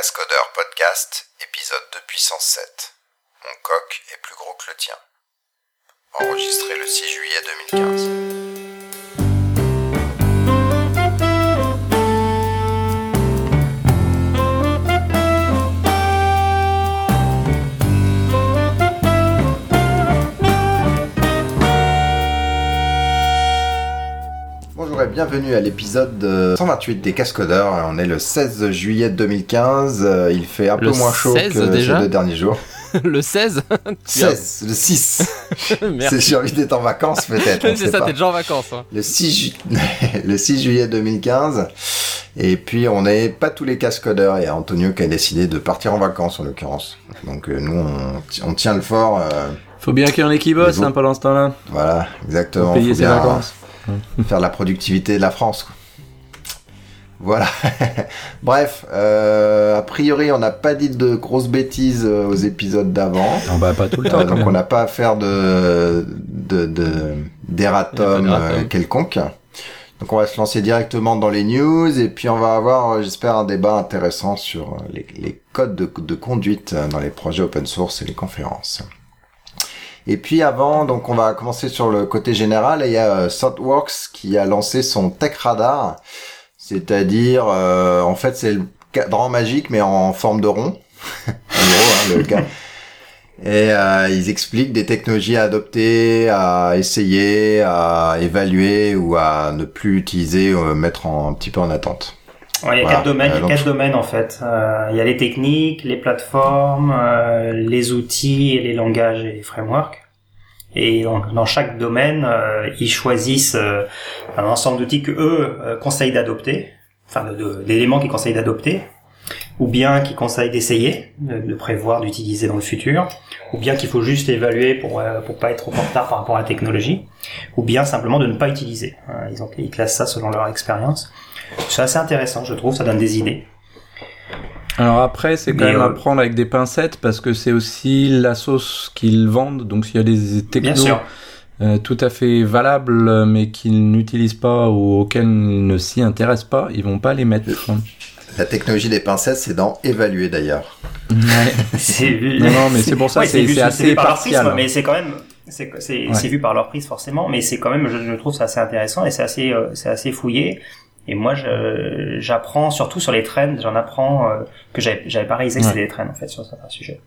Cascodeur Podcast, épisode 2 puissance 7. Mon coq est plus gros que le tien. Enregistré le 6 juillet 2015. Bienvenue à l'épisode euh, 128 des Cascodeurs. On est le 16 juillet 2015. Euh, Il fait un Le peu moins chaud 16 que déjà ces deux derniers jours. le 16 16, le 6. Merde. C'est j'ai envie d'être en vacances peut-être. C'est ça, t'es déjà en vacances. hein. Le 6, ju- le 6 juillet 2015. Et puis on n'est pas tous les cascodeurs. Il y a Antonio qui a décidé de partir en vacances en l'occurrence. Donc euh, nous on, ti- on tient le fort. euh, Faut bien qu'il y en ait qui bossent hein, pendant ce temps-là. voilà, exactement. Payer Faut ses bien vacances. Faire la productivité de la France. quoi. Voilà. Bref, euh, a priori on n'a pas dit de grosses bêtises euh, aux épisodes d'avant. Non, bah pas tout le Euh, temps. quand donc on n'a pas à faire de de de- d'erratum d'erratum. euh, quelconque. Donc on va se lancer directement dans les news et puis on va avoir, euh, j'espère, un débat intéressant sur euh, les, les codes de, de conduite euh, dans les projets open source et les conférences. Et puis avant, donc on va commencer sur le côté général et il y a euh, ThoughtWorks qui a lancé son Tech Radar, c'est-à-dire euh, en fait c'est le cadran magique mais en forme de rond. en gros, hein, le cas. Et euh, ils expliquent des technologies à adopter, à essayer, à évaluer ou à ne plus utiliser, euh, mettre en, un petit peu en attente. Ouais, il y a Voilà. quatre domaines, il y Euh, a quatre domaines en fait. Euh, il y a les techniques, les plateformes, euh, les outils et les langages et les frameworks. Et donc, dans chaque domaine, euh, ils choisissent euh, un ensemble d'outils que eux euh, conseillent d'adopter, enfin d'éléments qu'ils conseillent d'adopter, ou bien qu'ils conseillent d'essayer, de, prévoir, d'utiliser dans le futur, ou bien qu'il faut juste évaluer pour pour pas être trop en retard par rapport à la technologie, ou bien simplement de ne pas utiliser. Euh, Ils, ont, ils classent ça selon leur expérience. C'est assez intéressant, je trouve, ça donne des idées. Alors après, c'est quand Mais, même euh, à prendre avec des pincettes parce que c'est aussi la sauce qu'ils vendent. Donc s'il y a des technos euh, tout à fait valables mais qu'ils n'utilisent pas ou auxquels ils ne s'y intéressent pas, ils vont pas les mettre. La technologie des pincettes, c'est dans évaluer d'ailleurs. Ouais. C'est vu. Non, non, mais c'est pour ça, Ouais, c'est assez vu par leur partial. prisme, mais c'est quand même, c'est Ouais. vu par leur prise forcément, mais c'est quand même, je, je trouve ça assez intéressant et c'est assez, euh, c'est assez fouillé. Et moi, j'apprends surtout sur les trends, j'en apprends euh, que j'avais pas réalisé que Ouais. c'était des trends en fait sur certains sujets.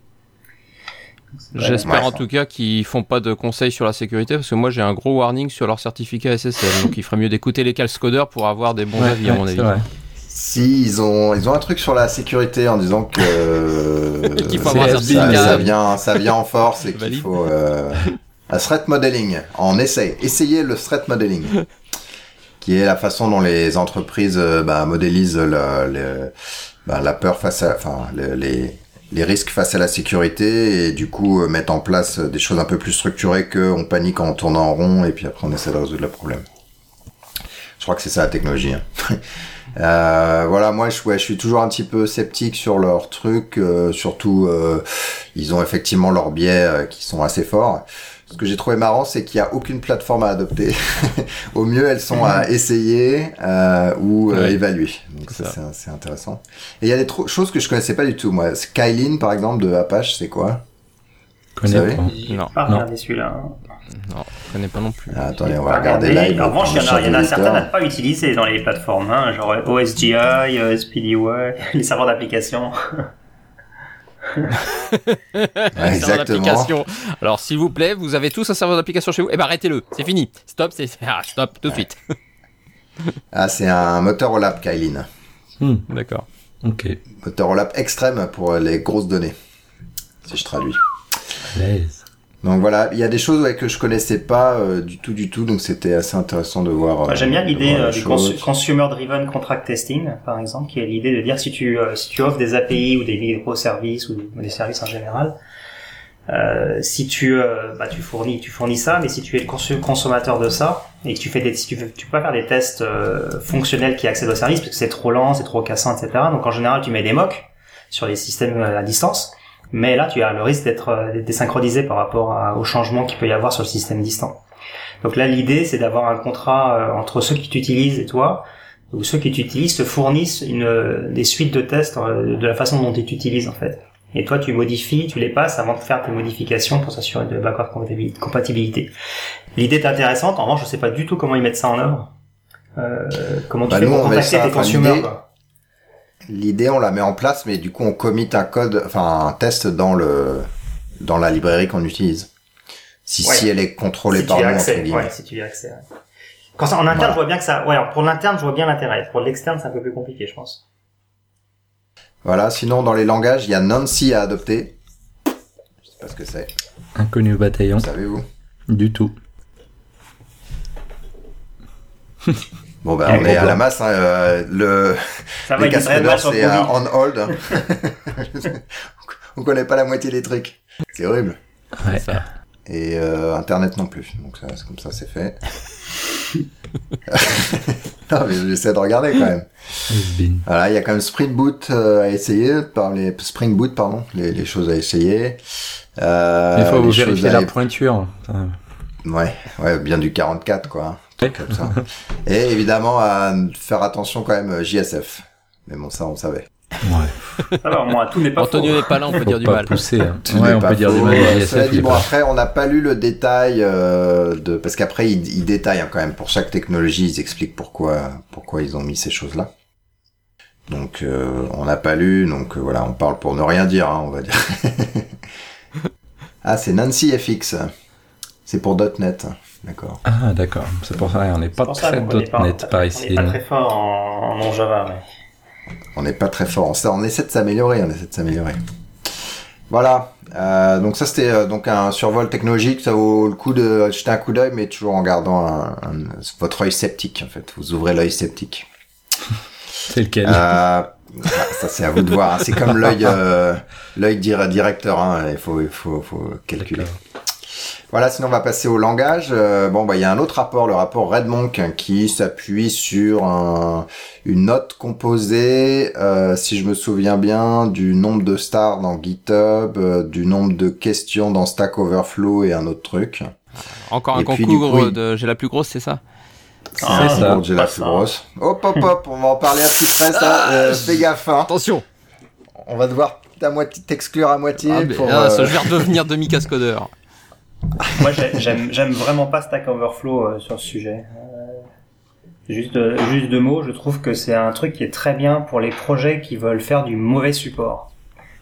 J'espère Ouais. en tout cas qu'ils font pas de conseils sur la sécurité parce que moi j'ai un gros warning sur leur certificat SSL. donc il ferait mieux d'écouter les calcodeurs pour avoir des bons Ouais, avis à mon avis. vrai. Si ils ont ils ont un truc sur la sécurité en disant que euh, Qu'il faut avoir un ça, ça vient ça vient en force et qu'il faut euh, un threat modeling en essai essayez le threat modeling qui est la façon dont les entreprises euh, bah, modélisent le- le- bah, la peur face à enfin le- les les risques face à la sécurité et du coup euh, mettre en place des choses un peu plus structurées que on panique en tournant en rond et puis après on essaie de résoudre le problème. Je crois que c'est ça la technologie. hein. Euh, voilà, moi je, ouais, je suis toujours un petit peu sceptique sur leur truc, euh, surtout euh, ils ont effectivement leurs biais euh, qui sont assez forts. Ce que j'ai trouvé marrant, c'est qu'il n'y a aucune plateforme à adopter. Au mieux, elles sont à essayer euh, ou euh, évaluer. Donc C'est ça, ça. c'est c'est intéressant. Et il y a des choses que je connaissais pas du tout. Moi, Skylin, par exemple, de Apache, c'est quoi? Connais savez pas. Non. pas Non. regardé celui-là. Non, je connais pas non plus. Ah, Attendez, on va regarder regardé. live. En revanche, il y en a, y en a chaque certaines à ne pas utiliser dans les plateformes, hein, genre OSGI, SPDY, les serveurs d'application. Serveur exactement. d'application. Alors s'il vous plaît, vous avez tous un serveur d'application chez vous Eh ben arrêtez-le, c'est fini. Stop, c'est ah, stop tout de suite. Ah, c'est un moteur au lab, Kylin. Hmm, D'accord. ok. Moteur au lab extrême pour les grosses données. Si je traduis. L'aise. Donc voilà, il y a des choses ouais, que je connaissais pas euh, du tout, du tout, donc c'était assez intéressant de voir. Moi, euh, J'aime bien l'idée euh, du cons- consumer driven contract testing, par exemple, qui est l'idée de dire si tu euh, si tu offres des API ou des microservices ou des services en général, euh, si tu bah, tu fournis tu fournis ça, mais si tu es le consommateur de ça et que tu fais des si tu, tu peux pas faire des tests euh, fonctionnels qui accèdent au service parce que c'est trop lent, c'est trop cassant, etc. Donc en général tu mets des mocks sur les systèmes à distance. Mais là, tu as le risque d'être euh, désynchronisé par rapport à- au changement qu'il peut y avoir sur le système distant. Donc là, l'idée, c'est d'avoir un contrat euh, entre ceux qui t'utilisent et toi, où ceux qui t'utilisent te fournissent une, des suites de tests euh, de la façon dont ils t'utilisent en fait. Et toi, tu modifies, tu les passes avant de faire tes modifications pour s'assurer de backward compatibilité. L'idée est intéressante. En revanche, je sais pas du tout comment ils mettent ça en œuvre. Euh, comment tu Bah, fais nous, pour contacter ça, tes consumers l'idée- on la met en place, mais du coup, on commit un code, enfin un test dans le dans la librairie qu'on utilise. Si, Ouais. si elle est contrôlée si par nous, entre accès, ouais, si tu y as accès. ouais. Quand c'est en interne, Voilà. je vois bien que ça. Ouais, alors pour l'interne, je vois bien l'intérêt. Pour l'externe, c'est un peu plus compliqué, je pense. Voilà. Sinon, dans les langages, il y a Nancy à adopter. Je sais pas ce que c'est. Inconnu au bataillon. Savez-vous? Du tout. Bon, ben, Et on est à la masse. hein, euh, le Ça les c'est euh, produit. on hold. on connaît pas la moitié des trucs. C'est horrible. Ouais. Ça. Et euh, Internet non plus. Donc ça, c'est comme ça, c'est fait. non, mais j'essaie de regarder quand même. Voilà, il y a quand même Spring Boot euh, à essayer, par les Spring Boot, pardon, les, les choses à essayer. Euh, Il faut les choses vérifier à- la pointure. Euh, Ouais, ouais, bien du 44 quoi. Comme ça. Et évidemment à faire attention quand même euh, JSF. Mais bon, ça on savait. Ouais. Alors, moi, tout n'est pas Antonio n'est pas là, on peut Faut dire du mal. pousser. hein. Tout Ouais, n'est on pas peut dire du mal. Cela dit, bon pas- après, on n'a pas lu le détail euh, de parce qu'après ils, ils détaillent hein, quand même pour chaque technologie, ils expliquent pourquoi pourquoi ils ont mis ces choses là. Donc euh, on n'a pas lu, donc euh, voilà, on parle pour ne rien dire, hein, on va dire. ah, c'est Nancy FX. C'est pour .NET, d'accord. Ah, d'accord. C'est pour ça, on n'est pas très qu'on est pas- .NET par On ici. n'est pas très fort en, en non-Java, ouais. On n'est pas très fort. On, on essaie de s'améliorer, on essaie de s'améliorer. Voilà. Euh, donc ça c'était euh, donc un survol technologique. Ça vaut le coup de jeter un coup d'œil, mais toujours en gardant un- un- votre œil sceptique en fait. Vous ouvrez l'œil sceptique. C'est lequel Euh, ah, ça c'est à vous de voir. hein. C'est comme l'œil euh, l'œil dir- directeur. Hein. Il faut il faut faut calculer. Voilà, sinon on va passer au langage. Euh, bon, bah il y a un autre rapport, le rapport RedMonk, hein, qui s'appuie sur un- une note composée, euh, si je me souviens bien, du nombre de stars dans GitHub, euh, du nombre de questions dans Stack Overflow et un autre truc. Encore un Et concours du coup, il- de j'ai la plus grosse, c'est ça? C'est Ah, ça. J'ai la plus ça. grosse. Hop, hop, hop, on va en parler à petit près, ça. Euh, fais gaffe, hein. Attention On va devoir à moitié t'exclure à moitié ah, mais, pour. ah, euh, ça, Je vais redevenir demi-cascodeur. Moi, j'ai- j'aime, vraiment pas Stack Overflow euh, sur ce sujet. Euh, juste, euh, juste deux mots. Je trouve que c'est un truc qui est très bien pour les projets qui veulent faire du mauvais support.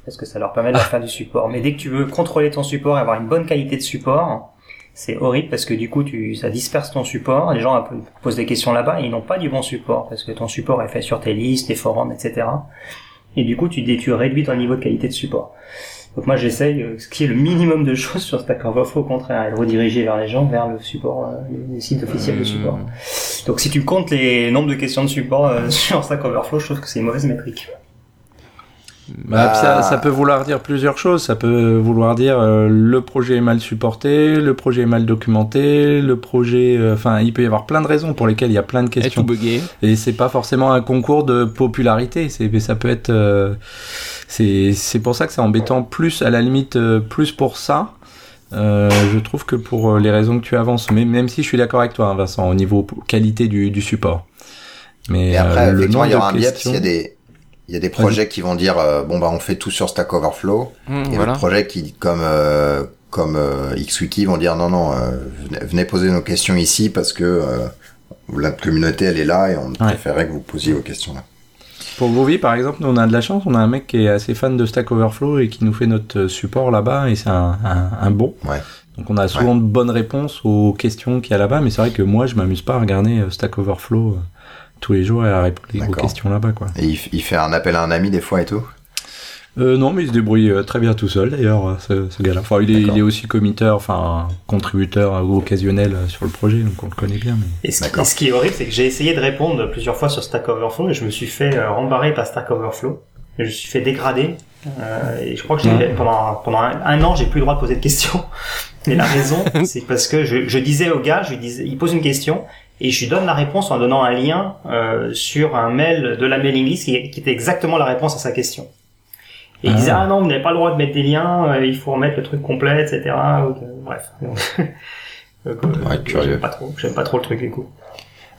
Parce que ça leur permet de faire du support. Mais dès que tu veux contrôler ton support et avoir une bonne qualité de support, c'est horrible parce que du coup, tu, ça disperse ton support. Les gens posent des questions là-bas et ils n'ont pas du bon support parce que ton support est fait sur tes listes, tes forums, etc. Et du coup, tu, tu réduis ton niveau de qualité de support. Donc moi j'essaye euh, ce qui est le minimum de choses sur Stack Overflow au contraire et de rediriger vers les gens vers le support, euh, les sites officiels de support. Donc si tu comptes les nombres de questions de support euh, sur Stack Overflow, je trouve que c'est une mauvaise métrique. Bah, Bah, ça, ça peut vouloir dire plusieurs choses. Ça peut vouloir dire euh, le projet est mal supporté, le projet est mal documenté, le projet. euh, Enfin, il peut y avoir plein de raisons pour lesquelles il y a plein de questions. Et c'est pas forcément un concours de popularité. C'est, ça peut être. euh, c'est, c'est pour ça que c'est embêtant plus à la limite euh, plus pour ça. Euh, je trouve que pour euh, les raisons que tu avances, mais même si je suis d'accord avec toi, hein, Vincent, au niveau qualité du, du support. Mais Et après, euh, le il y aura un biais parce questions. qu'il y a des, il y a des projets qui vont dire, euh, bon, bah, on fait tout sur Stack Overflow. Hum, Et voilà. d'autres projets qui, comme, euh, comme euh, XWiki, vont dire, non, non, euh, venez, poser nos questions ici parce que euh, la communauté, elle est là et on préférait que vous posiez vos questions là. Pour Groovy, par exemple, nous on a de la chance, on a un mec qui est assez fan de Stack Overflow et qui nous fait notre support là-bas et c'est un, un, un bon. Ouais. Donc on a souvent de bonnes réponses aux questions qu'il y a là-bas, mais c'est vrai que moi je m'amuse pas à regarder Stack Overflow tous les jours et à répondre aux questions là-bas quoi. Et il, il fait un appel à un ami des fois et tout? Euh, non, mais il se débrouille euh, très bien tout seul d'ailleurs, euh, ce, ce gars-là. Enfin, il est, il est aussi committeur, enfin contributeur ou occasionnel euh, sur le projet, donc on le connaît bien. Mais... Et ce, D'accord. et ce qui est horrible, c'est que j'ai essayé de répondre plusieurs fois sur Stack Overflow et je me suis fait euh, rembarrer par Stack Overflow. Et je me suis fait dégrader. Euh, et je crois que j'ai, Ouais. pendant, pendant un, un an, j'ai plus le droit de poser de questions. Et la raison, c'est parce que je, je disais au gars, je lui disais, il pose une question et je lui donne la réponse en donnant un lien euh, sur un mail de la mailing list qui, qui était exactement la réponse à sa question. Et il Ah. disait ah non, vous n'avez pas le droit de mettre des liens, euh, il faut remettre le truc complet, etc. Euh, bref. Donc, euh, Ouais, j'aime curieux. pas trop, j'aime pas trop le truc du coup.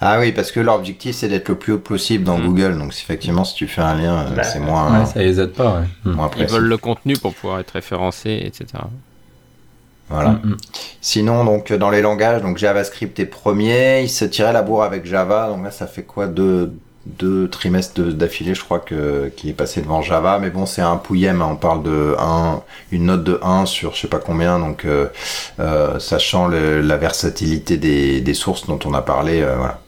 Ah oui, parce que leur objectif c'est d'être le plus haut possible dans Mm. Google. Donc effectivement, si tu fais un lien, Bah, c'est moins, Ouais, ça les aide pas, ouais. Moins Ils veulent le contenu pour pouvoir être référencés, etc. Voilà. Mm, mm. Sinon, donc dans les langages, donc JavaScript est premier. Il se tirait la bourre avec Java. Donc là, ça fait quoi? Deux deux trimestres d'affilée, je crois que qu'il est passé devant Java. Mais bon, c'est un pouillem. hein. On parle de 1, une note de 1 sur je sais pas combien. Donc euh, euh, sachant le- la versatilité des, des sources dont on a parlé, euh, voilà.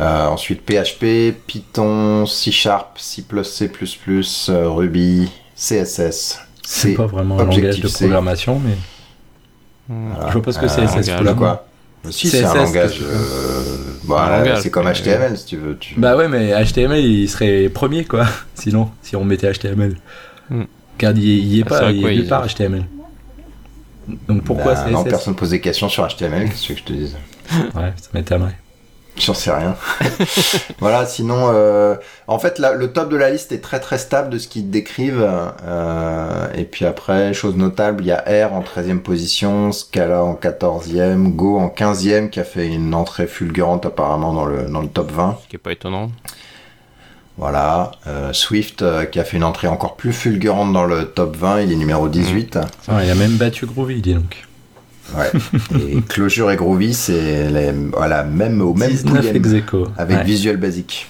Euh, ensuite PHP, Python, C Sharp, C++, C++, Ruby, CSS. C'est pas vraiment un langage de programmation, mais Voilà. je vois pas ce que c'est, pour la quoi Si, c'est un langage. euh, bah, langage, c'est comme HTML si tu veux. Tu... Bah ouais, mais HTML, il serait premier, quoi. Sinon, si on mettait HTML. Hmm. Car il y est, y est Ah, c'est pas, vrai il est nulle part HTML. Donc pourquoi Bah, CSS Non, personne pose des questions sur HTML, qu'est-ce que je te dise Ouais, ça m'étonnerait. J'en sais rien. voilà, sinon, euh, en fait, la- le top de la liste est très très stable de ce qu'ils décrivent. euh, et puis après, chose notable, il y a R en 13e position, Scala en 14e, Go en 15e, qui a fait une entrée fulgurante apparemment dans le, dans le top 20. Ce qui est pas étonnant. Voilà, euh, Swift euh, qui a fait une entrée encore plus fulgurante dans le top 20, il est numéro 18. Ah, il a même battu Groovy, dis donc. Ouais. Et Clojure et Groovy, c'est les, voilà, même au même 19 pouillem, ex aequo. avec ouais. Visual Basic.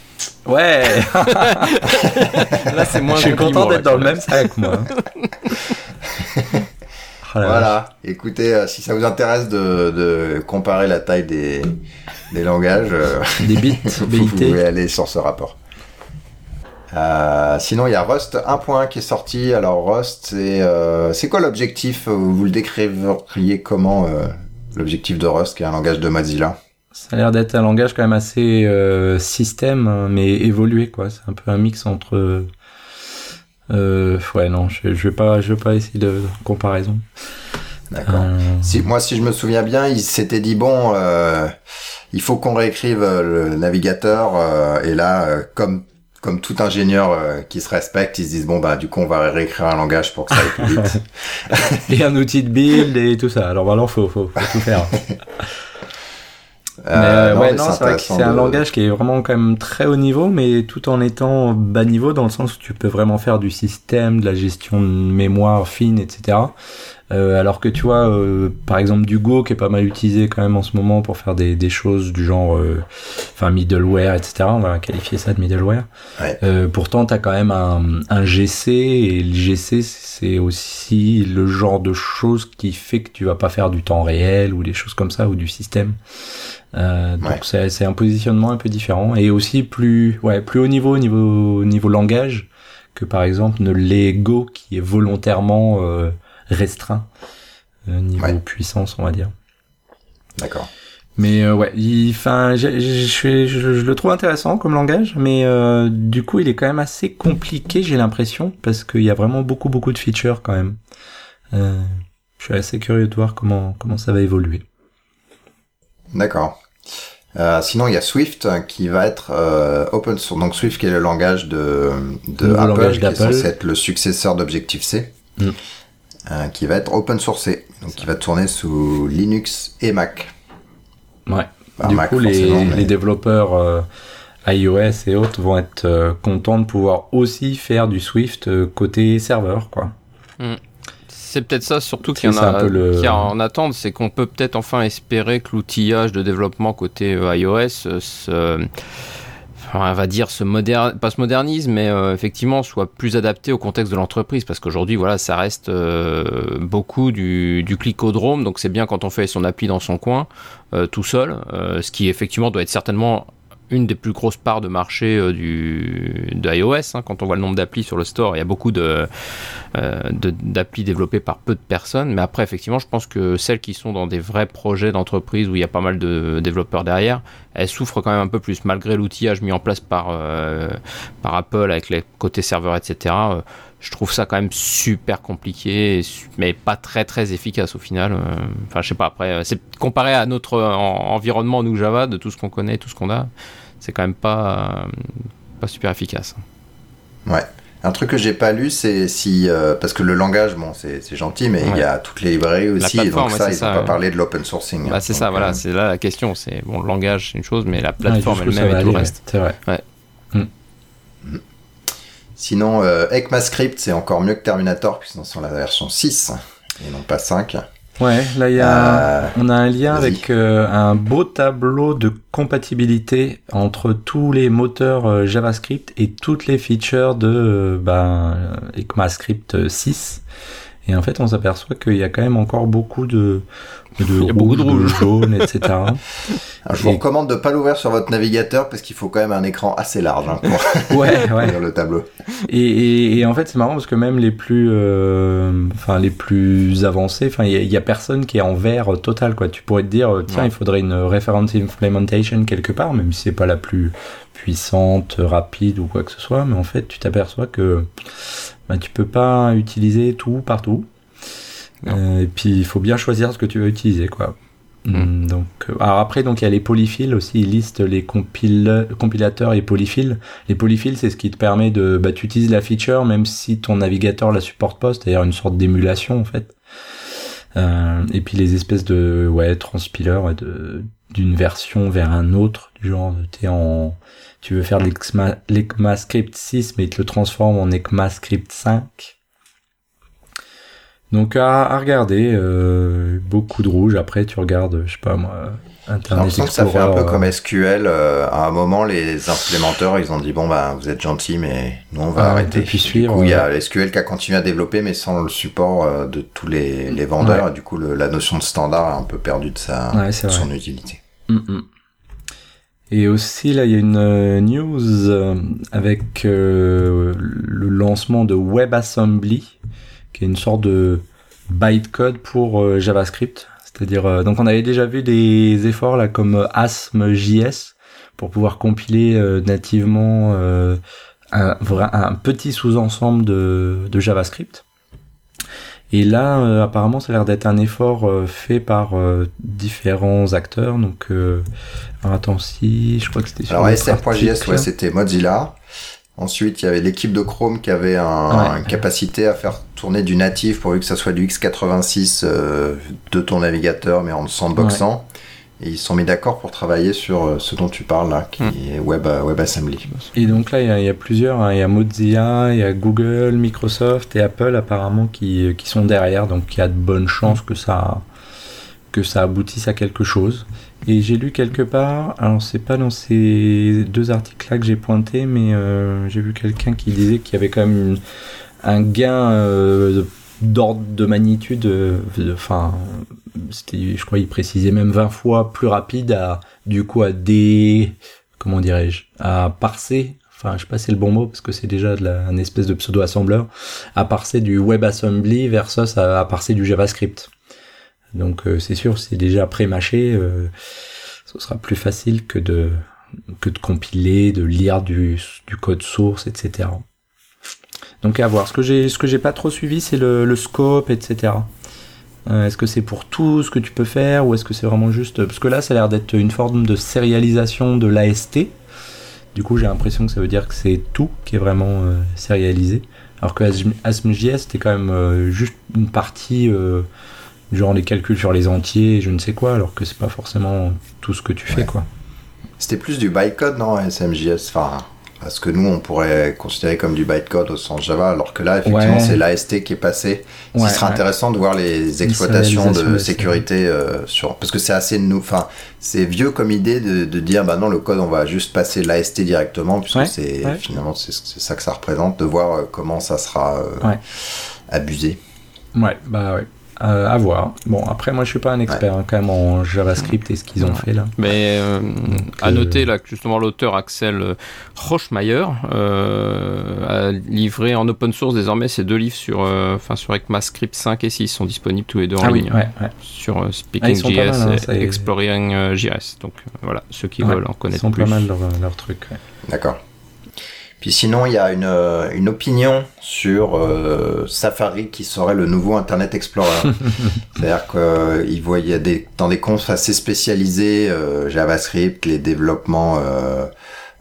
Ouais, Là, c'est moins je suis content d'être dans le même. sac, moi. Oh. Voilà. Écoutez, euh, si ça vous intéresse de, de comparer la taille des, des langages, euh, Des bits, vous BIT. pouvez aller sur ce rapport. Euh, sinon, il y a Rust 1.1 qui est sorti. Alors, Rust, c'est euh, c'est quoi l'objectif? Vous le décririez comment euh, L'objectif de Rust, qui est un langage de Mozilla? Ça a l'air d'être un langage quand même assez euh, système, hein, mais évolué, quoi. C'est un peu un mix entre. Euh, ouais, non, je, je vais pas, je vais pas essayer de comparaison. D'accord. Si, moi, si je me souviens bien, il s'était dit bon, euh, il faut qu'on réécrive le navigateur. euh, et là, euh, comme comme tout ingénieur euh, qui se respecte, ils se disent bon bah du coup on va réécrire un langage pour que ça aille plus vite. et un outil de build et tout ça. Alors maintenant, faut, faut, faut tout faire. mais euh, non, ouais, mais non, c'est vrai que un langage qui est vraiment quand même très haut niveau, mais tout en étant bas niveau dans le sens où tu peux vraiment faire du système, de la gestion de mémoire fine, etc. Euh, alors que tu vois, euh, par exemple du Go qui est pas mal utilisé quand même en ce moment pour faire des, des choses du genre, euh, enfin middleware, etc. On va qualifier ça de middleware. Ouais. Euh, pourtant, t'as quand même un, un GC et le GC c'est aussi le genre de choses qui fait que tu vas pas faire du temps réel ou des choses comme ça ou du système. Euh, donc Ouais. c'est c'est un positionnement un peu différent et aussi plus ouais plus haut niveau niveau niveau langage que par exemple ne l'est Go qui est volontairement euh, restreint euh, niveau Ouais. puissance on va dire. D'accord. Mais euh, ouais, enfin, je, suis- je, je le trouve intéressant comme langage, mais euh, du coup, il est quand même assez compliqué, j'ai l'impression, parce qu'il y a vraiment beaucoup, beaucoup de features quand même. Je suis assez curieux de voir comment comment ça va évoluer. D'accord. Euh, sinon, il y a Swift qui va être euh, open source. Donc Swift qui est le langage de, de Nouveau Apple, langage qui est censé être le successeur d'Objective-C, Mm. Euh, qui va être open sourcé, donc qui va tourner sous Linux et Mac. Ouais. Pas du Mac, coup, les, mais- les développeurs euh, iOS et autres vont être euh, contents de pouvoir aussi faire du Swift euh, côté serveur, quoi. C'est peut-être ça surtout qu'il y le- qu'il y a en attente, c'est qu'on peut peut-être enfin espérer que l'outillage de développement côté iOS euh, se, on va dire se moderne, pas se modernise, mais euh, effectivement soit plus adapté au contexte de l'entreprise, parce qu'aujourd'hui voilà, ça reste euh, beaucoup du, clicodrome, donc c'est bien quand on fait son appli dans son coin euh, tout seul, ce qui effectivement doit être certainement une des plus grosses parts de marché euh, du de iOS. hein. quand on voit le nombre d'applis sur le store, il y a beaucoup euh, de- d'applis développées par peu de personnes. Mais après, effectivement, je pense que celles qui sont dans des vrais projets d'entreprise où il y a pas mal de développeurs derrière, elles souffrent quand même un peu plus, malgré l'outillage mis en place par, euh, par Apple avec les côtés serveurs, etc. je trouve ça quand même super compliqué, mais pas très très efficace au final. euh. Enfin, je sais pas, après, euh, c'est comparé à notre euh, en- environnement, nous Java, de tout ce qu'on connaît, tout ce qu'on a, c'est quand même pas, pas super efficace. Ouais. Un truc que j'ai pas lu, c'est si euh, parce que le langage, bon, c'est c'est gentil, mais il y a toutes les librairies aussi, et donc plateforme, ouais, ça, ils ça, ont pas ouais. parlé de l'open sourcing. Bah, c'est Donc, ça, voilà, euh, c'est là la question. C'est bon, le langage, c'est une chose, mais la plateforme elle-même et tout le reste. C'est vrai. Sinon, euh, ECMAScript, c'est encore mieux que Terminator, puisqu'ils sont la version 6 et non pas 5. Ouais, là il y a, Euh, on a un lien avec euh, un beau tableau de compatibilité entre tous les moteurs euh, JavaScript et toutes les features de ben, ECMAScript 6. Et en fait, on s'aperçoit qu'il y a quand même encore beaucoup de, de Il y a beaucoup de rouge. jaune, etc. Alors, je vous recommande de pas l'ouvrir sur votre navigateur parce qu'il faut quand même un écran assez large hein, pour ouais, le tableau. Et, et, et en fait, c'est marrant parce que même les plus, euh, enfin les plus avancés, enfin il y, a- il y a personne qui est en vert total quoi. Tu pourrais te dire euh, tiens, Ouais. il faudrait une reference implementation quelque part, même si c'est pas la plus puissante, rapide ou quoi que ce soit, mais en fait, tu t'aperçois que bah, tu peux pas utiliser tout partout. Euh, et puis il faut bien choisir ce que tu veux utiliser quoi. Mm. Mm, Donc, euh, alors après, donc il y a les polyfills aussi. Ils listent les compilateurs et polyfills. Les polyfills, c'est ce qui te permet de, bah, tu utilises la feature même si ton navigateur la supporte pas, c'est-à-dire une sorte d'émulation en fait. Euh, et puis les espèces de, ouais, transpilers ouais, de d'une version vers un autre, du genre, t'es en, tu veux faire de l'ECMAScript 6, mais il te le transforme en ECMAScript 5. Donc à, à regarder, euh, beaucoup de rouge. Après, tu regardes, je sais pas moi, Internet l'impression que ça fait un Explorer, peu euh, comme SQL. euh, à un moment, les implémenteurs, ils ont dit bon bah vous êtes gentils, mais nous on va Ah, arrêter. du suivre, coup, il y a. SQL qui a continué à développer, mais sans le support euh, de tous les, les vendeurs. Ouais. Et du coup, le- la notion de standard a un peu perdu de sa Ouais, de son utilité. Mm, mm. Et aussi, là, il y a une euh, news euh, avec euh, le lancement de WebAssembly, qui est une sorte de bytecode pour JavaScript. C'est-à-dire, euh, donc on avait déjà vu des efforts là comme ASM.js pour pouvoir compiler nativement un, petit sous-ensemble de JavaScript. Et là, euh, apparemment, ça a l'air d'être un effort euh, fait par euh, différents acteurs. Donc, alors attends, si, je crois que c'était sur Alors SM.js, ouais, c'était Mozilla. Ensuite, il y avait l'équipe de Chrome qui avait un- Ouais. une capacité à faire tourner du natif pourvu que ça soit du x86 euh, de ton navigateur, mais en sandboxant. Et ils se sont mis d'accord pour travailler sur euh, ce dont tu parles là, qui Hmm. est Web, euh, WebAssembly. Et donc là, il y a, il y a plusieurs. hein. Il y a Mozilla, il y a Google, Microsoft et Apple apparemment qui, qui sont derrière. Donc il y a de bonnes chances que ça, que ça aboutisse à quelque chose. Et j'ai lu quelque part, alors c'est pas dans ces deux articles-là que j'ai pointé, mais euh, j'ai vu quelqu'un qui disait qu'il y avait quand même une- un gain euh, d'ordre de magnitude, euh, enfin, c'était, je crois, il précisait même 20 fois plus rapide à, du coup, à des, comment dirais-je, à parser, enfin, je sais pas si c'est le bon mot parce que c'est déjà de la, un espèce de pseudo-assembleur, à parser du WebAssembly versus à, à parser du JavaScript. Donc euh, c'est sûr, c'est déjà pré-mâché, euh, ce sera plus facile que de que de compiler, de lire du code source, etc. Donc à voir. Ce que j'ai ce que j'ai pas trop suivi, c'est le, le scope, etc. Euh, est-ce que c'est pour tout ce que tu peux faire ou est-ce que c'est vraiment juste parce que là ça a l'air d'être une forme de sérialisation de l'AST. Du coup j'ai l'impression que ça veut dire que c'est tout qui est vraiment euh, sérialisé. Alors que Asm- ASM.js c'était quand même euh, juste une partie euh, genre les calculs sur les entiers, je ne sais quoi, alors que c'est pas forcément tout ce que tu fais Ouais. quoi. C'était plus du bytecode, non, SMJS Enfin, ce que nous, on pourrait considérer comme du bytecode au sens Java, alors que là, effectivement, Ouais. c'est l'AST qui est passé. Ouais, Ce serait ouais. intéressant de voir les exploitations de sécurité euh, sur... Parce que c'est assez nou... Enfin, c'est vieux comme idée de, de dire, bah non, le code, on va juste passer l'AST directement, puisque c'est finalement, c'est ça que ça représente, de voir euh, comment ça sera euh, abusé. Ouais, bah ouais. Euh, à voir. Bon, après, moi, je suis pas un expert hein, quand même en JavaScript et ce qu'ils ont Ouais. fait là. Mais euh, à euh, noter là que justement l'auteur Axel euh, Rochmeyer euh, a livré en open source désormais ses deux livres sur, euh, enfin sur ECMAScript 5 et 6 sont disponibles tous les deux en Ah oui, ligne ouais, ouais. sur euh, Ah, ils Speaking.js hein, et ça. Exploring euh, JS. Donc voilà, ceux qui Ouais, veulent en Ils connaître sont plus. pas mal leur, leur truc. ouais. D'accord. Puis sinon, il y a une, euh, une opinion sur euh, Safari qui serait le nouveau Internet Explorer. C'est-à-dire qu'il voyait des, dans des confs assez spécialisés, euh, JavaScript, les développements euh,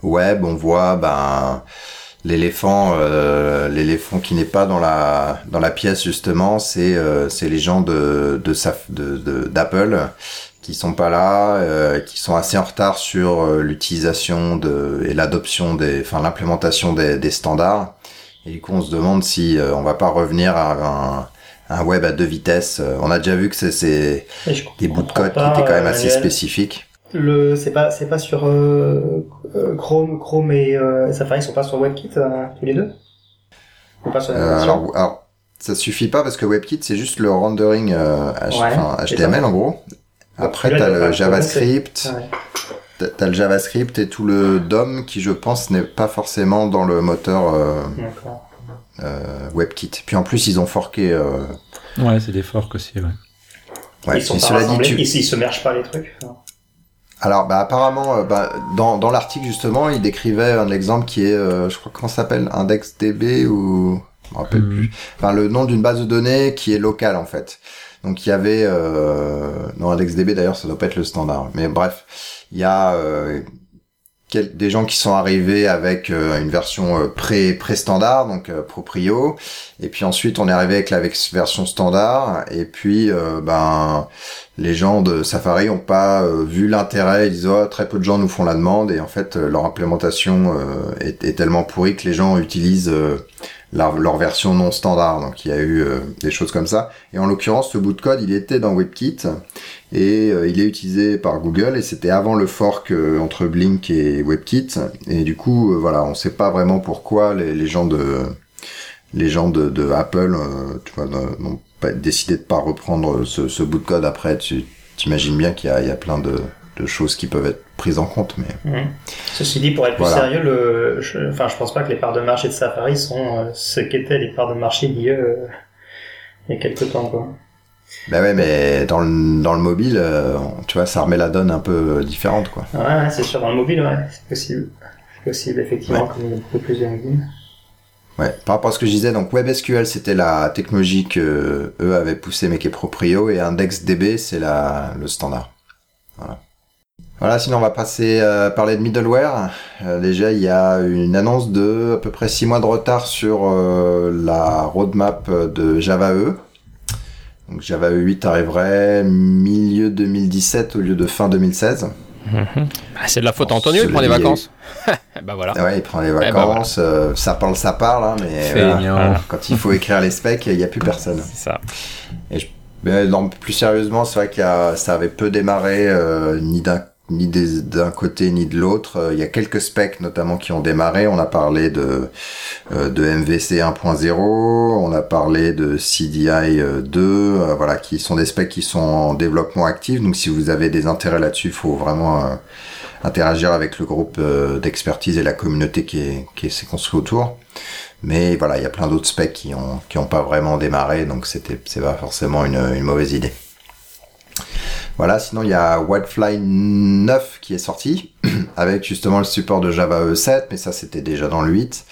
web, on voit ben l'éléphant, euh, l'éléphant qui n'est pas dans la dans la pièce justement, c'est euh, c'est les gens de de de d'Apple qui sont pas là, euh, qui sont assez en retard sur euh, l'utilisation de et l'adoption des, enfin l'implémentation des, des standards. Et du coup, on se demande si on va pas revenir à un, un web à deux vitesses. On a déjà vu que c'est des bouts de code qui étaient quand même assez spécifiques. Le c'est pas c'est pas sur euh, euh, Chrome Chrome et euh, Safari ils sont pas sur WebKit tous les deux? Pas sur alors, alors, ça suffit pas parce que WebKit c'est juste le rendering HTML en gros après t'as le JavaScript. T'as le JavaScript et tout le DOM qui je pense n'est pas forcément dans le moteur WebKit. Puis en plus ils ont forqué ouais c'est des forks aussi ouais. Ouais, ils sont pas rassemblés, tu... ils, ils se mergent pas les trucs. Alors, bah, apparemment, euh, bah, dans, dans l'article justement, il décrivait un exemple qui est, euh, je crois comment ça s'appelle, IndexDB ou, je me rappelle hmm. plus. Enfin, le nom d'une base de données qui est locale en fait. Donc il y avait, euh, non IndexDB d'ailleurs, ça doit pas être le standard. Mais bref, il y a euh, des gens qui sont arrivés avec euh, une version euh, pré pré standard donc proprio et puis ensuite on est arrivé avec la version standard et puis ben les gens de Safari ont pas vu l'intérêt ils disent oh, très peu de gens nous font la demande et en fait leur implémentation est, est, tellement pourrie que les gens utilisent leur, version non standard. Donc il y a eu euh, des choses comme ça. Et en l'occurrence, ce bout de code, il était dans WebKit et euh, il est utilisé par Google et c'était avant le fork euh, entre Blink et WebKit. Et du coup, voilà, on sait pas vraiment pourquoi les, les gens de les gens de, de Apple, tu vois, n'ont pas décidé de pas reprendre ce, ce bout de code après. Tu t'imagines bien qu'il y, y a, plein de de choses qui peuvent être prises en compte. Mais mmh. ceci dit, pour être plus sérieux, le, je, enfin, je pense pas que les parts de marché de Safari sont euh, ce qu'étaient les parts de marché d'IE euh, il y a quelques temps, quoi. Bah ouais, mais dans le, dans le mobile, euh, tu vois, ça remet la donne un peu différente, quoi. Ouais, c'est sûr, dans le mobile, ouais, c'est possible. C'est possible, effectivement, comme il y a beaucoup plus de Ouais, par rapport à ce que je disais, donc WebSQL c'était la technologie que eux avaient poussé mais qui est proprio et IndexDB c'est la le standard. Voilà. Voilà, sinon on va passer à parler de middleware. Euh, déjà, il y a une annonce de à peu près 6 mois de retard sur euh, la roadmap de Java E. Donc Java E 8 arriverait milieu 2017 au lieu de fin 2016. Mhm. Bah, c'est de la faute Antonio, il prend des vacances. bah voilà. Ouais, il prend des eh bah, vacances. Euh, ça parle, ça parle, hein, mais quand il faut écrire les specs, il n'y a plus personne. C'est ça. Et mais non, plus sérieusement, c'est vrai que ça avait peu démarré ni d'un ni d'un côté ni de l'autre. Euh, il y a quelques specs notamment qui ont démarré. On a parlé de, euh, MVC 1.0, on a parlé de CDI 2, euh, voilà, qui sont des specs qui sont en développement actif. Donc si vous avez des intérêts là-dessus, il faut vraiment interagir avec le groupe d'expertise et la communauté qui est qui s'est construit autour. Mais voilà, il y a plein d'autres specs qui ont qui ont pas vraiment démarré, donc c'était c'est pas forcément une mauvaise idée. Voilà, sinon il y a Wildfly 9 qui est sorti, avec justement le support de Java E7, mais ça c'était déjà dans le 8.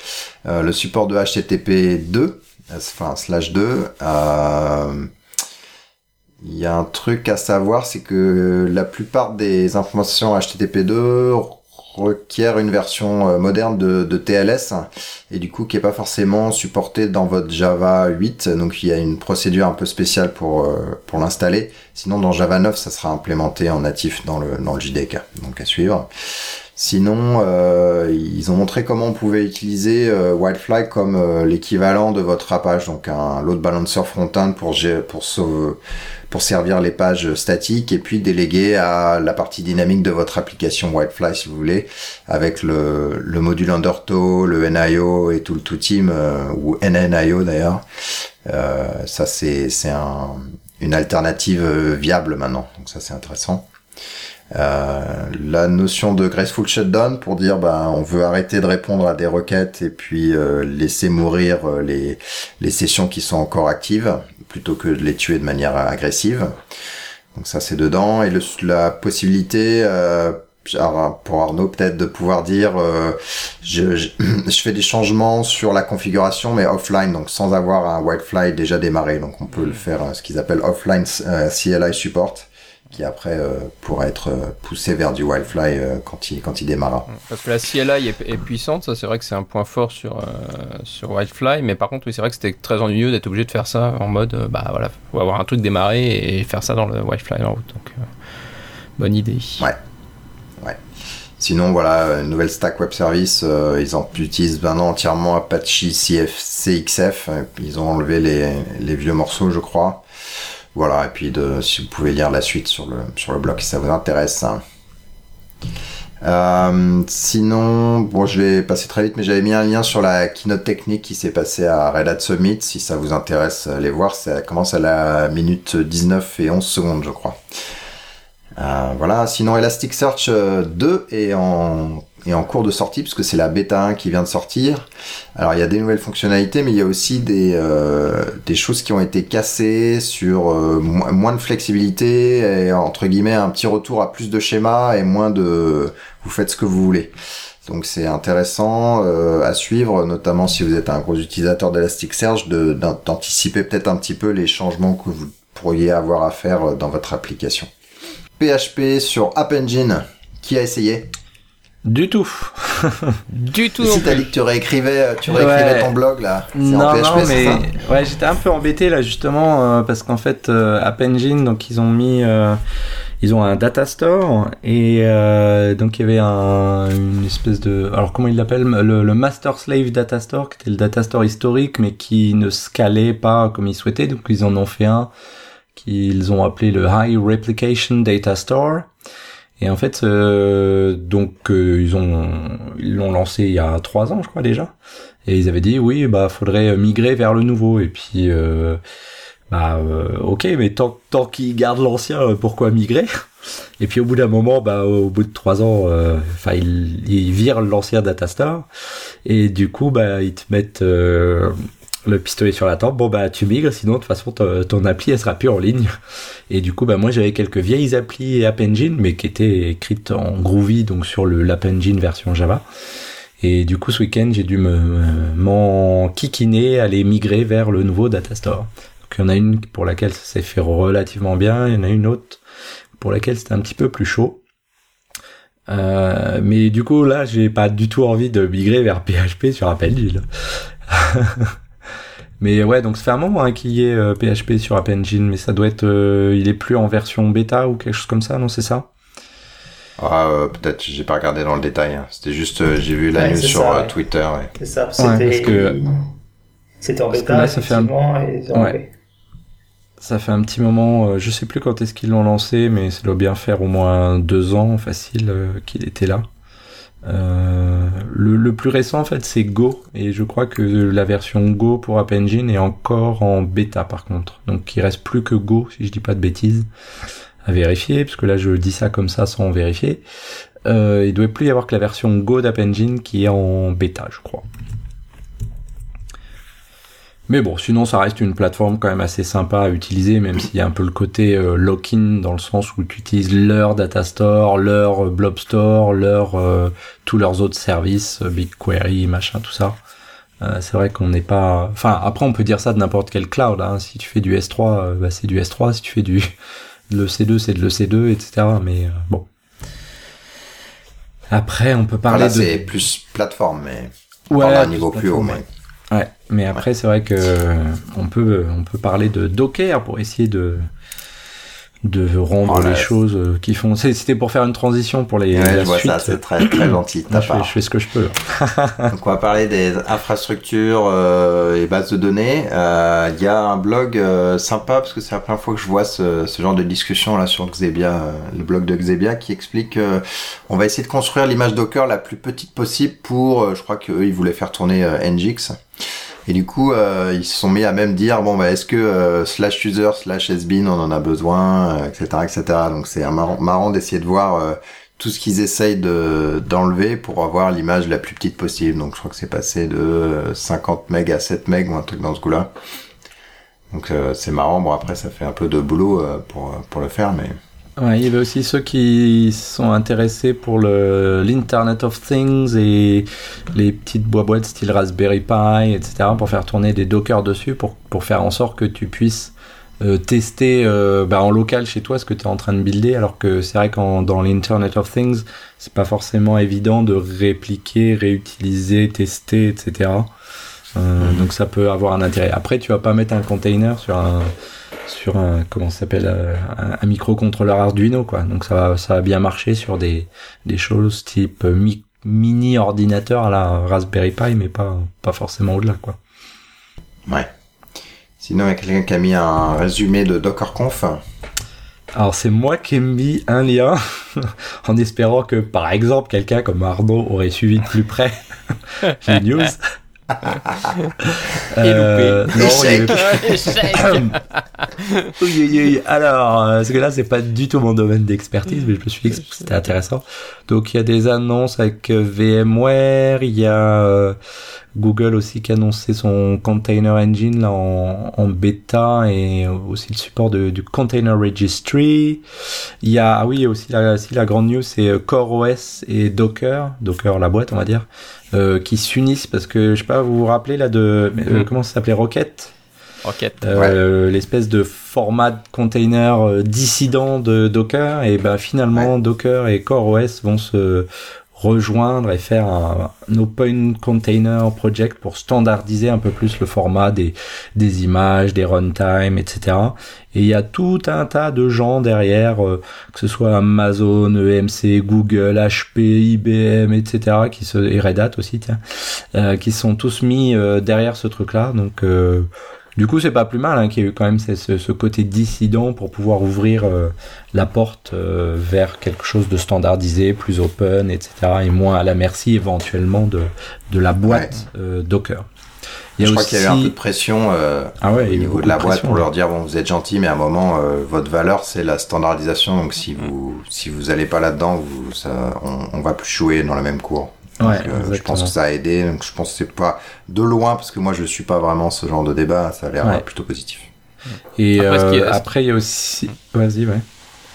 Euh, le support de HTTP 2, enfin slash 2. Euh, il y a un truc à savoir, c'est que la plupart des informations HTTP 2 requiert une version euh, moderne de, TLS et du coup qui est pas forcément supportée dans votre Java 8 donc il y a une procédure un peu spéciale pour euh, pour l'installer. Sinon dans Java 9 ça sera implémenté en natif dans le dans le JDK donc à suivre Sinon, euh, ils ont montré comment on pouvait utiliser euh, Wildfly comme euh, l'équivalent de votre Apache, donc un load balancer front-end pour, pour, pour servir les pages statiques et puis déléguer à la partie dynamique de votre application Wildfly si vous voulez, avec le, le module Undertow, le NIO et tout le tout team ou NNIO d'ailleurs. ça c'est c'est un, une alternative viable maintenant, donc ça c'est intéressant. Euh, la notion de graceful shutdown pour dire ben on veut arrêter de répondre à des requêtes et puis euh, laisser mourir euh, les, les sessions qui sont encore actives plutôt que de les tuer de manière agressive. Donc ça c'est dedans. Et le, la possibilité pour Arnaud peut-être de pouvoir dire je, je, je, fais des changements sur la configuration mais offline donc sans avoir un whitefly déjà démarré. Donc on peut le faire ce qu'ils appellent offline CLI support qui après euh, pourra être euh, poussé vers du Wildfly euh, quand il quand il démarra. Parce que la CLI est, est puissante, ça c'est vrai que c'est un point fort sur euh, sur Wildfly, mais par contre oui c'est vrai que c'était très ennuyeux d'être obligé de faire ça en mode bah voilà, faut avoir un truc démarré et faire ça dans le Wildfly en route. Donc bonne idée. Ouais. Sinon voilà, une nouvelle stack web service, ils en utilisent maintenant entièrement Apache CF, CXF, ils ont enlevé les, les vieux morceaux je crois. Voilà, et puis de, si vous pouvez lire la suite sur le, blog si ça vous intéresse. Euh, sinon, bon, je vais passer très vite, mais j'avais mis un lien sur la keynote technique qui s'est passée à Red Hat Summit. Si ça vous intéresse, allez voir. Ça commence à la minute 19 et 11 secondes, je crois. Euh, voilà. Sinon, Elasticsearch euh, 2 est en, est en cours de sortie, puisque c'est la bêta 1 qui vient de sortir. Alors, il y a des nouvelles fonctionnalités, mais il y a aussi des, euh, des choses qui ont été cassées sur euh, mo- moins de flexibilité et, entre guillemets, un petit retour à plus de schémas et moins de vous faites ce que vous voulez. Donc c'est intéressant euh, à suivre, notamment si vous êtes un gros utilisateur d'Elasticsearch, de- d'an- d'anticiper peut-être un petit peu les changements que vous pourriez avoir à faire euh, dans votre application. PHP sur App Engine, qui a essayé? Du tout. Du tout. Si t'as dit que tu réécrivais, tu réécrivais Ouais. ton blog là, c'est Non, en PHP, non, mais ça ouais, j'étais un peu embêté là justement euh, parce qu'en fait, euh, App Engine, donc ils ont mis, euh, ils ont un data store et euh, donc il y avait un, une espèce de, alors comment ils l'appellent, le, le master slave data store, qui était le data store historique, mais qui ne scalait pas comme ils souhaitaient, donc ils en ont fait un qu'ils ont appelé le High Replication Data Store. Et en fait, euh, donc euh, ils ont ils l'ont lancé il y a trois ans, je crois déjà. Et ils avaient dit oui, bah faudrait migrer vers le nouveau. Et puis euh, bah euh, ok, mais tant tant qu'ils gardent l'ancien, euh, pourquoi migrer? Et puis au bout d'un moment, bah au bout de trois ans, euh, enfin ils, ils virent l'ancien Datastar. Et du coup, bah ils te mettent euh, le pistolet sur la tempe. Bon bah tu migres, sinon de toute façon ton, appli elle sera plus en ligne. Et du coup, bah moi j'avais quelques vieilles applis App Engine, mais qui étaient écrites en Groovy, donc sur le l'App Engine version Java. Et du coup, ce week-end, j'ai dû me m'en kikiner, aller migrer vers le nouveau Datastore. Donc il y en a une pour laquelle ça s'est fait relativement bien, il y en a une autre pour laquelle c'était un petit peu plus chaud. Euh, mais du coup, là, j'ai pas du tout envie de migrer vers PHP sur App Engine. mais ouais, donc ça fait un moment hein, qu'il y ait euh, PHP sur App Engine, mais ça doit être, euh, il est plus en version bêta ou quelque chose comme ça, non C'est ça? Ah, euh, peut-être, j'ai pas regardé dans le détail. hein. C'était juste, euh, j'ai vu la Ouais, news c'est sur ça, euh, ouais. Twitter. ouais. C'est ça, Ouais, c'était parce que- c'était en parce que bêta, là, ça fait un- effectivement, et. Ça fait un petit moment, euh, je sais plus quand est-ce qu'ils l'ont lancé, mais ça doit bien faire au moins deux ans facile euh, qu'il était là. Euh, le, plus récent en fait c'est Go. Et je crois que la version Go pour App Engine est encore en bêta par contre. Donc il reste plus que Go si je dis pas de bêtises à vérifier parce que là je dis ça comme ça sans vérifier. Euh, il doit plus y avoir que la version Go d'App Engine qui est en bêta je crois mais bon, sinon ça reste une plateforme quand même assez sympa à utiliser, même s'il y a un peu le côté euh, lock-in dans le sens où tu utilises leur data store, leur euh, blob store, leur euh, tous leurs autres services, BigQuery, machin, tout ça. Euh, c'est vrai qu'on n'est pas. Enfin, après on peut dire ça de n'importe quel cloud. Hein. Si tu fais du S3, euh, bah, c'est du S3. Si tu fais du de l'EC2, c'est de l'EC2, etc. Mais bon. Après, on peut parler Là, de. c'est plus plateforme, mais Ouais, dans un niveau plus haut. Mais... Ouais, mais après c'est vrai que euh, on peut on peut parler de Docker pour essayer de de rendre Oh les choses euh, qui font. C'était pour faire une transition pour les Ouais, je vois suite. ça, c'est très, très gentil Moi, je, fais, je fais ce que je peux. Donc on va parler des infrastructures euh, et bases de données. Euh, Il y a un blog euh, sympa parce que c'est la première fois que je vois ce, ce genre de discussion là sur Xebia, le blog de Xebia qui explique on va essayer de construire l'image Docker la plus petite possible pour, euh, je crois qu'eux ils voulaient faire tourner Nginx. Et du coup, euh, ils se sont mis à même dire bon bah est-ce que euh, slash user slash sbin on en a besoin, euh, etc., etc. Donc c'est marrant, marrant d'essayer de voir tout ce qu'ils essayent de d'enlever pour avoir l'image la plus petite possible. Donc je crois que c'est passé de euh, 50 MB à 7 MB ou un truc dans ce goût-là. Donc c'est marrant. Bon après ça fait un peu de boulot pour pour le faire, mais Ouais, il y avait aussi ceux qui sont intéressés pour le l'Internet of Things et les petites boîtes style Raspberry Pi, etc. pour faire tourner des Docker dessus pour pour faire en sorte que tu puisses tester bah, en local chez toi ce que tu es en train de builder, alors que c'est vrai qu'en dans l'Internet of Things, c'est pas forcément évident de répliquer, réutiliser, tester, etc. Mhm. Donc ça peut avoir un intérêt. Après, tu vas pas mettre un container sur un sur un comment s'appelle euh, un, microcontrôleur Arduino quoi. Donc ça va ça va bien marcher sur des des choses type mini ordinateur à la Raspberry Pi mais pas pas forcément au-delà quoi. Ouais. Sinon, il y a quelqu'un qui a mis un résumé de DockerConf. Alors c'est moi qui ai mis un lien en espérant que par exemple quelqu'un comme Arnaud aurait suivi de plus près les news. euh, non, oui, oui, oui. Alors, euh, parce que là, c'est pas du tout mon domaine d'expertise, mais je me suis dit que c'était intéressant. Donc, il y a des annonces avec euh, VMware, il y a euh, Google aussi qui a annoncé son Container Engine là, en, en bêta et aussi le support de, du Container Registry. Il y a, ah oui, aussi la, aussi la grande news, c'est CoreOS et Docker, Docker la boîte, on va dire, euh, qui s'unissent parce que je sais pas, vous vous rappelez là de euh, mm. comment ça s'appelait Rocket? Rocket. Euh, L'espèce de format de container euh, dissident de Docker et ben finalement Docker et CoreOS vont se rejoindre et faire un, open container project pour standardiser un peu plus le format des, des images, des runtime, etc. Et il y a tout un tas de gens derrière, euh, que ce soit Amazon, EMC, Google, HP, IBM, etc. qui se, et Red Hat aussi, tiens, euh, qui sont tous mis euh, derrière ce truc-là. Donc du coup, c'est pas plus mal hein, qu'il y ait eu quand même ce, ce, côté dissident pour pouvoir ouvrir euh, la porte euh, vers quelque chose de standardisé, plus open, etc. et moins à la merci éventuellement de, de la boîte euh, Docker. Il y a Je crois qu'il y a eu un peu de pression ah ouais, au niveau de la boîte pour leur dire bon, vous êtes gentil, mais à un moment, votre valeur c'est la standardisation. Donc si vous si vous allez pas là-dedans, on va plus jouer dans la même cour. Ouais, euh, je pense que ça a aidé. Donc je pense que c'est pas de loin parce que moi je suis pas vraiment ce genre de débat. Ça a l'air plutôt positif. Et après, il y a aussi. Vas-y, ouais.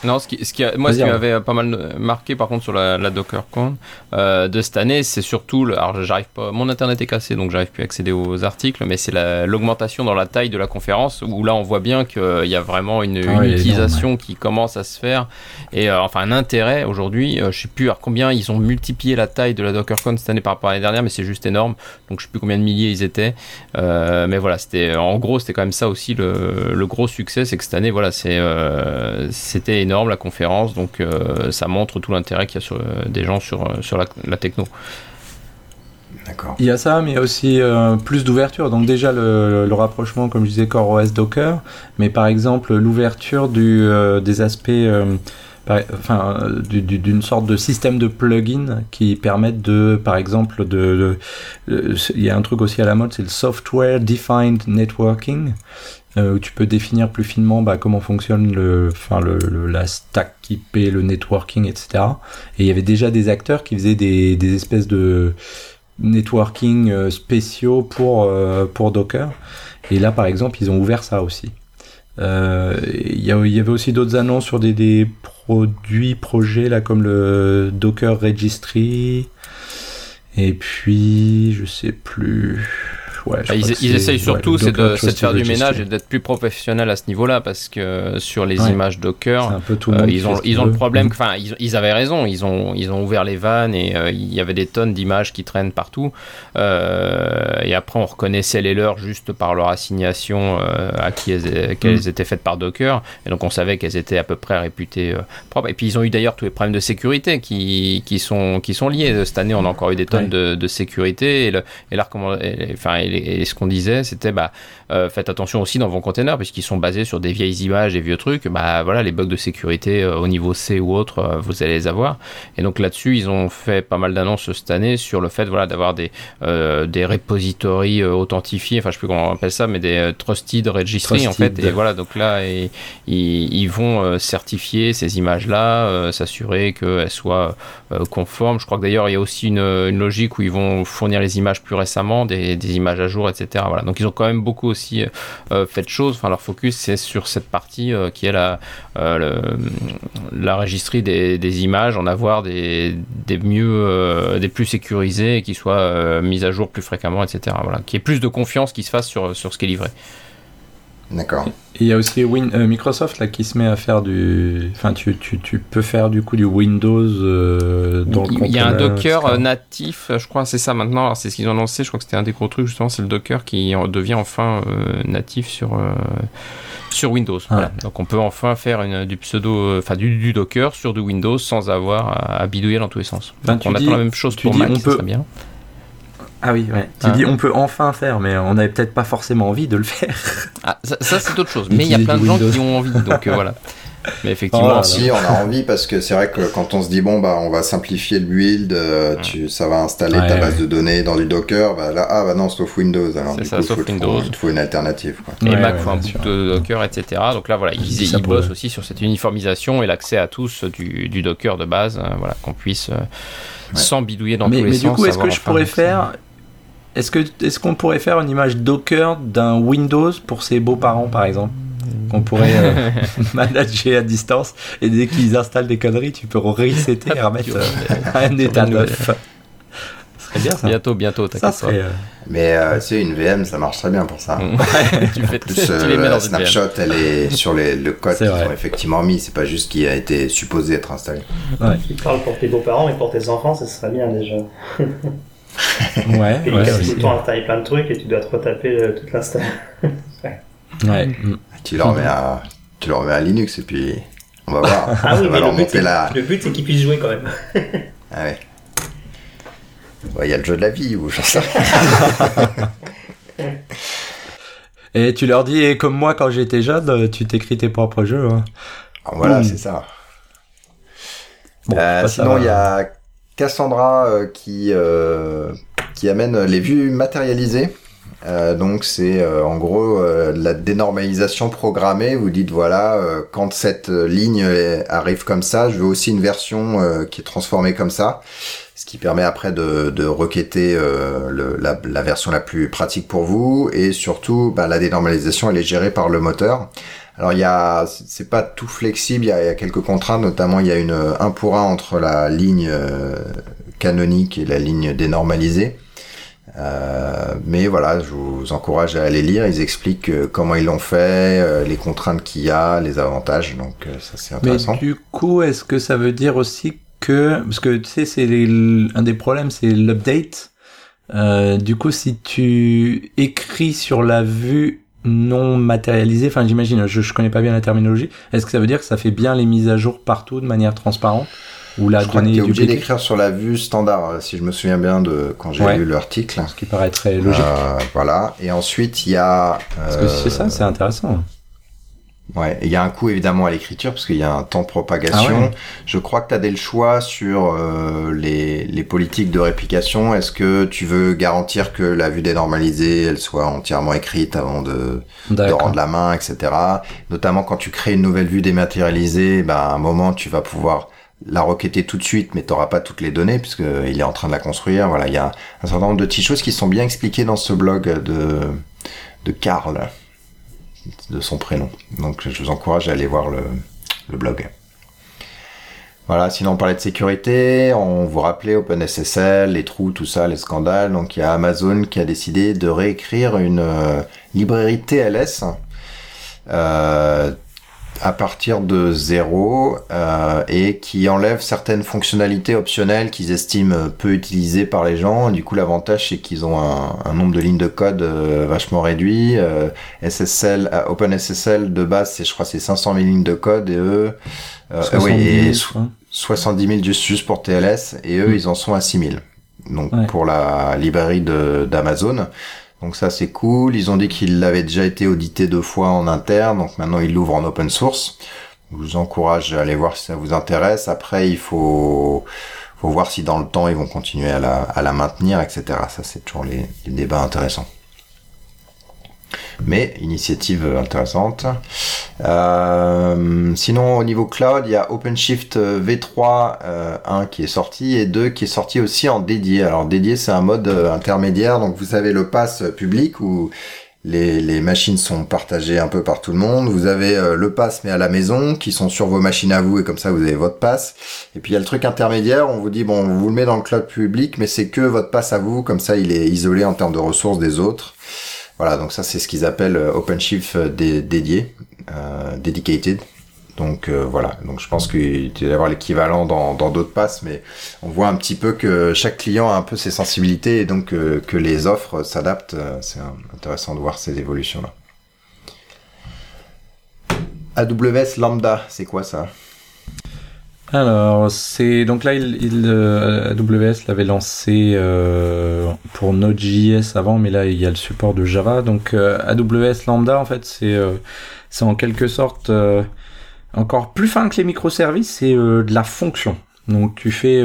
Non, ce qui, ce qui moi, ce qui m'avait pas mal marqué, par contre, sur la, la DockerCon euh, de cette année, c'est surtout, le, alors j'arrive pas, mon internet est cassé, donc j'arrive plus à accéder aux articles, mais c'est l'augmentation dans la taille de la conférence, où là, on voit bien qu'il y a vraiment une, utilisation qui commence à se faire, et euh, enfin un intérêt aujourd'hui. Euh, je sais plus à combien ils ont multiplié la taille de la DockerCon cette année par rapport à l'année dernière, mais c'est juste énorme. Donc je sais plus combien de milliers ils étaient, euh, mais voilà, c'était en gros, c'était quand même ça aussi le, le gros succès, c'est que cette année, voilà, c'est c'était énorme la conférence, donc euh, ça montre tout l'intérêt qu'il y a sur, euh, des gens sur, euh, sur la, techno. D'accord. Il y a ça, mais il y a aussi plus d'ouverture. Donc déjà le, rapprochement, comme je disais, CoreOS Docker, mais par exemple l'ouverture du, des aspects, enfin d'une sorte de système de plugin qui permettent de, par exemple, de, il y a un truc aussi à la mode, c'est le software defined networking. Euh, où tu peux définir plus finement bah, comment fonctionne le, enfin, le, la stack IP, le networking, etc. Et il y avait déjà des acteurs qui faisaient des, des espèces de networking euh, spéciaux pour, euh, pour Docker. Et là, par exemple, ils ont ouvert ça aussi. Il y, y, avait aussi d'autres annonces sur des, des, produits, projets, là, comme le Docker Registry. Et puis, je sais plus bah, ils, essayent surtout c'est de, faire du ménage et d'être plus professionnel à ce niveau-là parce que sur les images Docker, euh, ils ont ils ont le problème. Enfin, ils, avaient raison. Ils ont ils ont ouvert les vannes et euh, il y avait des tonnes d'images qui traînent partout. Euh, et après, on reconnaissait les leurs juste par leur assignation à qui elles, qu'elles mm. étaient faites par Docker. Et donc, on savait qu'elles étaient à peu près réputées propres. Et puis, ils ont eu d'ailleurs tous les problèmes de sécurité qui, qui sont qui sont liés. Cette année, on a encore eu des tonnes de, de, sécurité et, le, et là, comment, enfin, et, ce qu'on disait, c'était bah, euh, faites attention aussi dans vos containers, puisqu'ils sont basés sur des vieilles images et vieux trucs. Bah voilà, les bugs de sécurité euh, au niveau C ou autre, euh, vous allez les avoir. Et donc là-dessus, ils ont fait pas mal d'annonces cette année sur le fait voilà, d'avoir des, des repositories authentifiés, enfin je sais plus comment on appelle ça, mais des trusted registries en fait. Et voilà, donc là, et, ils, vont certifier ces images-là, s'assurer qu'elles soient conformes. Je crois que d'ailleurs, il y a aussi une, une, logique où ils vont fournir les images plus récemment, des, des images à jour, etc. Voilà. Donc ils ont quand même beaucoup aussi euh, euh, fait choses. Enfin, leur focus, c'est sur cette partie euh, qui est la, la registrie des, images, en avoir des, des mieux, des plus sécurisés et qui soient mises à jour plus fréquemment, etc. Voilà. Qui ait plus de confiance qui se fasse sur, sur ce qui est livré. D'accord. Et il y a aussi Win euh, Microsoft là qui se met à faire du. Enfin, tu, tu, tu peux faire du coup du Windows euh, dans le Il y a un Docker etc. euh, natif, je crois, c'est ça maintenant. Alors, c'est ce qu'ils ont lancé. Je crois que c'était un des gros trucs justement, c'est le Docker qui en- devient enfin euh, natif sur euh, sur Windows. Voilà. Donc, on peut enfin faire une, du pseudo, enfin du, du Docker sur du Windows sans avoir à, à bidouiller dans tous les sens. Enfin, Donc, on dis- attend la même chose pour Mac, on ça peut- serait bien. Ah oui, ouais. Tu Hein. dis on peut enfin faire, mais on n'avait peut-être pas forcément envie de le faire. Ah, ça, ça, c'est autre chose. Mais il y a plein de gens qui ont envie. Donc euh, voilà. Mais effectivement, Oh, Si, on a envie parce que c'est vrai que quand on se dit bon bah on va simplifier le build, euh, tu, ça va installer Ouais, ta ouais. base de données dans du Docker, bah là ah bah non sauf Windows alors du ça, coup sauf faut Windows. il te faut une alternative quoi. Et Ouais, Mac ouais, faut un bout de Docker, etc. Donc là, voilà, ils, ils bossent aussi sur cette uniformisation et l'accès à tous du, du Docker de base, euh, voilà, qu'on puisse euh, sans bidouiller dans mais tous les mais sens. du coup, est-ce que je pourrais faire. Est-ce que est-ce qu'on pourrait faire une image Docker d'un Windows pour ses beaux-parents, par exemple Qu'on pourrait euh, manager à distance et dès qu'ils installent des conneries, tu peux resetter et remettre euh, un état neuf. Ce serait bien ça. Bientôt, bientôt, t'inquiète serait. euh, Mais euh, c'est une VM ça marche très bien pour ça. pas. Mm. tu, fais, Plus tu les mets la dans snapshot elle est sur les, le code qu'ils ont effectivement mis, c'est pas juste qui a été supposé être installé. Tu parles pour tes beaux-parents, mais pour tes enfants, ça serait bien déjà. Ouais, Et ils ouais, aussi. le temps plein de trucs et tu dois te retaper euh, toute l'install. Ouais. mm. Tu leur mets à tu leur mets à Linux et puis on va voir. Ah oui, mais le but, c'est- la. le but c'est qu'ils puissent jouer quand même. Ah ouais. Ouais, Il y a le jeu de la vie ou j'en sais rien. Et tu leur dis, et comme moi quand j'étais jeune, euh, tu t'écris tes propres jeux. hein. Alors, Voilà, Mm. c'est ça. Bon, Euh, sinon, il y a Cassandra euh, qui, euh, qui amène les vues matérialisées. Euh, donc c'est euh, en gros euh, la dénormalisation programmée. Vous dites voilà quand cette ligne arrive comme ça, je veux aussi une version qui est transformée comme ça, ce qui permet après de, de requêter le- la, la version la plus pratique pour vous et surtout bah, la dénormalisation elle est gérée par le moteur. Alors il y a, c'est pas tout flexible, il y a, il y a quelques contraintes, notamment il y a une 1 pour 1 entre la ligne euh, canonique et la ligne dénormalisée. Euh, mais voilà, je vous encourage à aller lire. Ils expliquent euh, comment ils l'ont fait, euh, les contraintes qu'il y a, les avantages. Donc ça c'est Mais intéressant. du coup, est-ce que ça veut dire aussi que parce que tu sais, c'est les- un des problèmes, c'est l'update. Euh, du coup, si tu écris sur la vue non matérialisée, enfin j'imagine, je, je connais pas bien la terminologie. Est-ce que ça veut dire que ça fait bien les mises à jour partout de manière transparente ou la je donnée obligé d'écrire sur la vue standard, euh, si je me souviens bien de quand j'ai Ouais. lu l'article. Ce qui paraît très logique. Euh, voilà. Et ensuite il y a. Parce que c'est euh, ça, c'est intéressant. Ouais, il y a un coût évidemment à l'écriture parce qu'il y a un temps de propagation. Ah ouais. Je crois que tu as des le choix sur euh, les, les politiques de réplication. Est-ce que tu veux garantir que la vue dénormalisée, elle soit entièrement écrite avant de, de rendre la main, etc. Notamment quand tu crées une nouvelle vue dématérialisée, ben, à un moment tu vas pouvoir la requêter tout de suite, mais tu n'auras pas toutes les données puisque il est en train de la construire. Voilà, il y a un certain nombre de petites choses qui sont bien expliquées dans ce blog de de Karl, de son prénom. Donc je vous encourage à aller voir le, blog. Voilà, sinon on parlait de sécurité, on vous rappelait OpenSSL, les trous, tout ça, les scandales. Donc il y a Amazon qui a décidé de réécrire une euh, librairie TLS euh, à partir de zéro euh, et qui enlève certaines fonctionnalités optionnelles qu'ils estiment peu utilisées par les gens. Du coup, l'avantage c'est qu'ils ont un, un nombre de lignes de code euh, vachement réduit. Euh, SSL, euh, OpenSSL de base, c'est je crois c'est 500 000 lignes de code et eux, euh, 70 oui, et 000, so- quoi. 70 000 juste, pour TLS et eux Mm. ils en sont à 6 000. Donc Ouais. pour la librairie de- d'Amazon. Donc ça c'est cool. Ils ont dit qu'il avait déjà été audité deux fois en interne, donc maintenant ils l'ouvrent en open source. Je vous encourage à aller voir si ça vous intéresse. Après il faut voir si dans le temps ils vont continuer à la, à la maintenir, etc. Ça c'est toujours les, les débats intéressants. Mais initiative intéressante. Euh, sinon, au niveau cloud, il y a OpenShift V3 euh, 1 qui est sorti et 2 qui est sorti aussi en dédié. Alors dédié, c'est un mode euh, intermédiaire. Donc vous avez le pass public où les, machines sont partagées un peu par tout le monde. Vous avez euh, le pass mais à la maison qui sont sur vos machines à vous et comme ça vous avez votre pass. Et puis il y a le truc intermédiaire, on vous dit bon, on vous le met dans le cloud public mais c'est que votre pass à vous, comme ça il est isolé en termes de ressources des autres. Voilà, donc ça c'est ce qu'ils appellent OpenShift dédié, dedicated. Donc voilà, donc je pense qu'il doit y avoir l'équivalent dans d'autres passes, mais on voit un petit peu que chaque client a un peu ses sensibilités et donc que les offres s'adaptent. C'est intéressant de voir ces évolutions-là. AWS Lambda, c'est quoi ça? Alors, c'est donc là, il, euh, AWS l'avait lancé euh, pour Node.js avant, mais là il y a le support de Java. Donc euh, AWS Lambda, en fait, c'est c'est en quelque sorte encore plus fin que les microservices, c'est de la fonction. Donc tu fais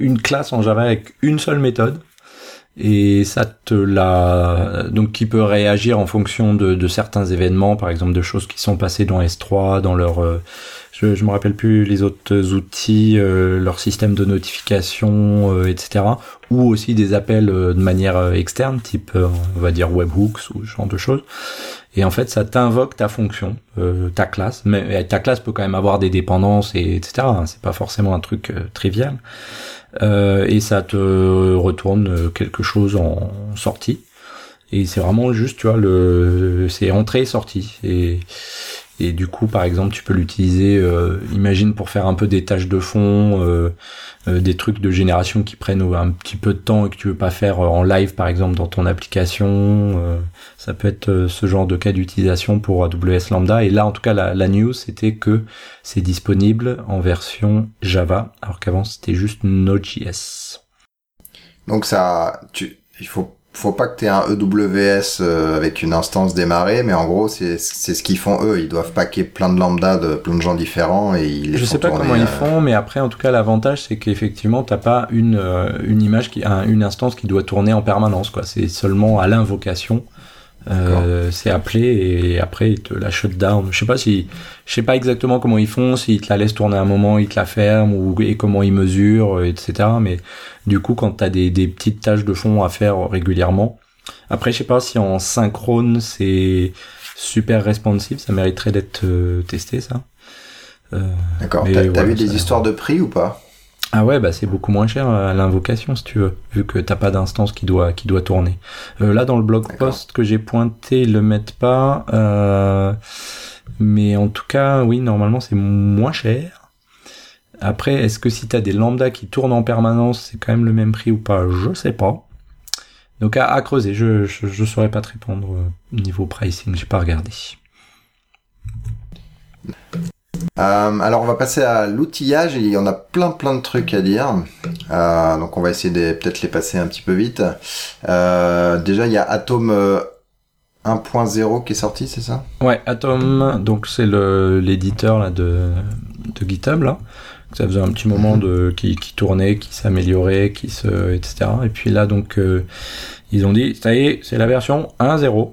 une classe en Java avec une seule méthode et ça te la donc qui peut réagir en fonction de, de, certains événements, par exemple de choses qui sont passées dans S3, dans leur je, je me rappelle plus les autres outils, euh, leur système de notification, euh, etc. Ou aussi des appels euh, de manière externe, type on va dire webhooks ou ce genre de choses. Et en fait, ça t'invoque ta fonction, ta classe. Mais ta classe peut quand même avoir des dépendances et etc. Hein, c'est pas forcément un truc trivial. et ça te retourne quelque chose en sortie. Et c'est vraiment juste, tu vois, le, c'est entrée sortie. Et et du coup, par exemple, tu peux l'utiliser, euh, imagine pour faire un peu des tâches de fond, euh, euh, des trucs de génération qui prennent un petit peu de temps et que tu veux pas faire en live, par exemple, dans ton application. ça peut être ce genre de cas d'utilisation pour AWS Lambda. Et là, en tout cas, la, la news, c'était que c'est disponible en version Java, alors qu'avant, c'était juste Node.js. Donc ça, tu, il faut faut pas que tu aies un EWS euh, avec une instance démarrée, mais en gros, c'est ce qu'ils font eux. Ils doivent paquer plein de lambda de plein de gens différents et ils les Je sais pas comment ils euh, font, mais après, en tout cas, l'avantage, c'est qu'effectivement, t'as pas une, euh, une image, qui, une instance qui doit tourner en permanence, quoi. C'est seulement à l'invocation. Euh, c'est appelé et après ils te la shutdown. Je sais pas si, je sais pas exactement comment ils font, s'ils te la laissent tourner un moment, ils te la ferment ou et comment ils mesurent, etc. Mais du coup, quand t'as des, des petites tâches de fond à faire régulièrement, après je sais pas si en synchrone c'est super responsive, ça mériterait d'être euh, testé ça. Euh, D'accord. T'as vu des histoires de prix ou pas? Ah ouais, bah c'est beaucoup moins cher à l'invocation si tu veux, vu que t'as pas d'instance qui doit qui doit tourner. Euh, là dans le blog post que j'ai pointé, ils le mettent pas, euh, mais en tout cas oui normalement c'est moins cher. Après est-ce que si t'as des lambda qui tournent en permanence c'est quand même le même prix ou pas? Je sais pas. Donc à, creuser, je, je, je saurais pas te répondre euh, niveau pricing, j'ai pas regardé. Euh, alors on va passer à l'outillage, il y en a plein plein de trucs à dire. Euh, donc on va essayer de peut-être les passer un petit peu vite. Euh, déjà il y a Atom 1.0 qui est sorti, c'est ça? Ouais, Atom, donc c'est l'éditeur là de, de GitHub là. Ça faisait un petit moment de qui, qui tournait, qui s'améliorait, qui se etc. Et puis là donc ils ont dit ça y est, c'est la version 1.0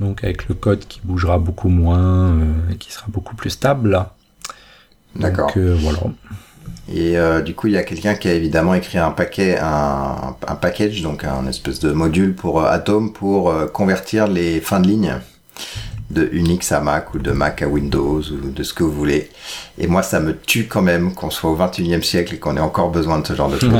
donc avec le code qui bougera beaucoup moins et qui sera beaucoup plus stable. D'accord. Euh, voilà. Et euh, du coup, il y a quelqu'un qui a évidemment écrit un paquet, un, un package, donc un espèce de module pour euh, Atom pour convertir les fins de ligne de Unix à Mac ou de Mac à Windows ou de ce que vous voulez. Et moi, ça me tue quand même qu'on soit au 21e siècle et qu'on ait encore besoin de ce genre de choses.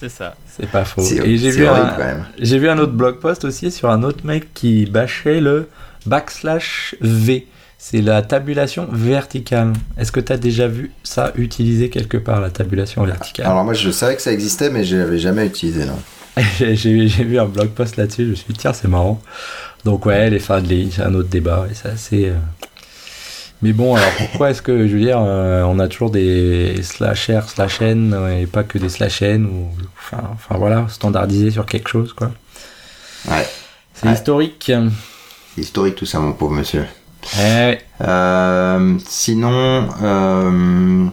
C'est ça. C'est pas faux. Et j'ai vu, un, j'ai vu un autre blog post aussi sur un autre mec qui bâchait le backslash V c'est la tabulation verticale. Est-ce que tu as déjà vu ça utilisé quelque part, la tabulation verticale? Alors moi je savais que ça existait, mais je l'avais jamais utilisé. j'ai vu un blog post là-dessus, je me suis dit tiens c'est marrant. Donc ouais, les fins de ligne, c'est un autre débat, et c'est assez... Euh, mais bon, alors pourquoi est-ce que, je veux dire, euh, on a toujours des slash R, slash N, et pas que des slash N, ou, enfin, enfin voilà, standardisé sur quelque chose, quoi. Ouais. C'est historique. C'est historique tout ça, mon pauvre monsieur. Eh euh, sinon, euh,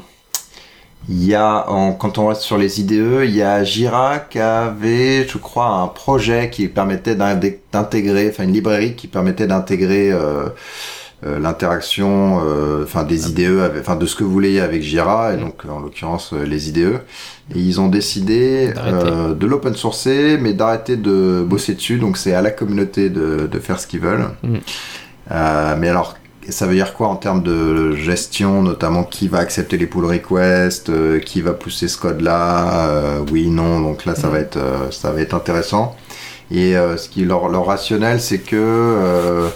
il y a, quand on reste sur les IDE, il y a Jira qui avait, je crois, un projet qui permettait d'intégrer, enfin une librairie qui permettait d'intégrer euh, l'interaction, enfin des IDE, enfin de ce que vous voulez avec Jira, et donc en l'occurrence les IDE. Et ils ont décidé de l'open sourcer, mais d'arrêter de bosser dessus. Donc c'est à la communauté de, de faire ce qu'ils veulent. Mm. Euh, mais alors, ça veut dire quoi en termes de gestion, notamment qui va accepter les pull requests, euh, qui va pousser ce code-là, euh, oui, non, donc là ça va être ça va être intéressant. Et ce qui leur, leur rationnel, c'est que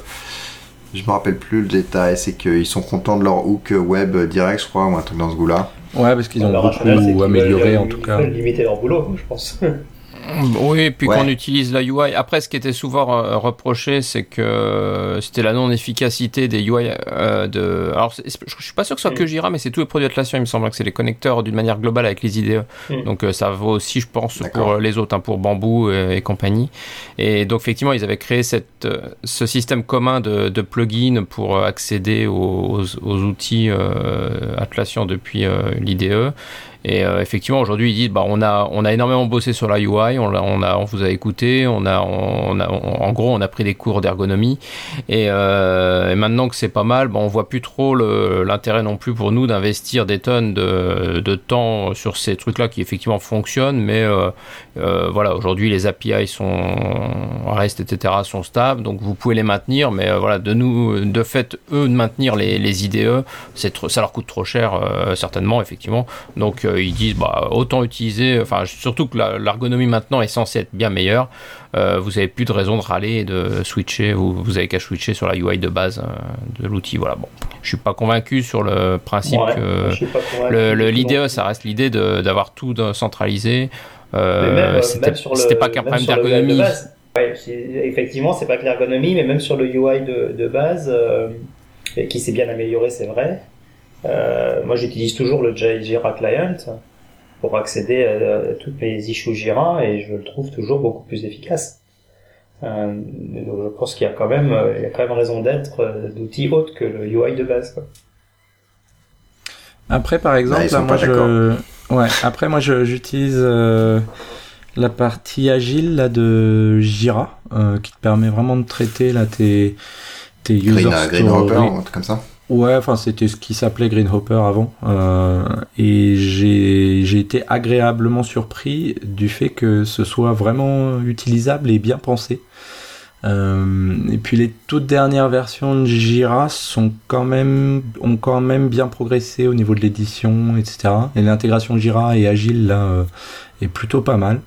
je me rappelle plus le détail, c'est qu'ils sont contents de leur hook web direct, je crois, ou un truc dans ce goût-là. Ouais, parce qu'ils ont beaucoup amélioré en tout cas. Ils limiter leur boulot, je pense. Oui, puis qu'on utilise la UI. Après, ce qui était souvent euh, reproché, c'est que c'était la non-efficacité des UI euh, de. Alors, je suis pas sûr que ce soit que mm. Jira, mais c'est tous les produits Atlassian. Il me semble que c'est les connecteurs d'une manière globale avec les IDE. Mm. Donc, euh, ça vaut aussi, je pense, pour les autres, hein, pour Bamboo et, compagnie. Et donc, effectivement, ils avaient créé cette, ce système commun de, de plugins pour accéder aux, aux outils Atlassian depuis l'IDE. Et euh, effectivement, aujourd'hui, ils disent bah, on, a, on a énormément bossé sur la UI, on, on, vous a écouté, on a, on a, en gros, on a pris des cours d'ergonomie. Et, euh, et, maintenant que c'est pas mal, bah, on voit plus trop l'intérêt non plus pour nous d'investir des tonnes de, temps sur ces trucs-là qui effectivement fonctionnent. Mais euh, voilà, aujourd'hui, les API sont REST, etc., sont stables, donc vous pouvez les maintenir. Mais voilà, de nous, de fait, eux, de maintenir les, les IDE, ça leur coûte trop cher, certainement, effectivement. Donc, ils disent bah, autant utiliser, enfin surtout que l'ergonomie maintenant est censée être bien meilleure. Euh, vous avez plus de raison de râler et de switcher, vous, vous avez qu'à switcher sur la UI de base euh, de l'outil. Voilà, bon. Je suis pas convaincu sur le principe que l'idée, ça reste l'idée d'avoir tout centralisé. Euh, C'était pas qu'un problème d'ergonomie. Ouais, effectivement, c'est pas que l'ergonomie, mais même sur le UI de, de base, euh, qui s'est bien amélioré, c'est vrai. Euh, moi, j'utilise toujours le Jira Client pour accéder à, toutes mes issues Jira et je le trouve toujours beaucoup plus efficace. Euh, je pense qu'il y a quand même, il y a quand même raison d'être euh, d'outils autres que le UI de base. Quoi. Après, par exemple, moi, je... ouais, après, moi, j'utilise euh, la partie agile là, de Jira, euh, qui te permet vraiment de traiter là, tes, tes user Green, Green comme ça. Ouais, enfin c'était ce qui s'appelait Greenhopper avant, euh, et j'ai été agréablement surpris du fait que ce soit vraiment utilisable et bien pensé. Euh, et puis les toutes dernières versions de Jira sont quand même ont quand même bien progressé au niveau de l'édition, etc. Et l'intégration Jira et Agile là euh, est plutôt pas mal.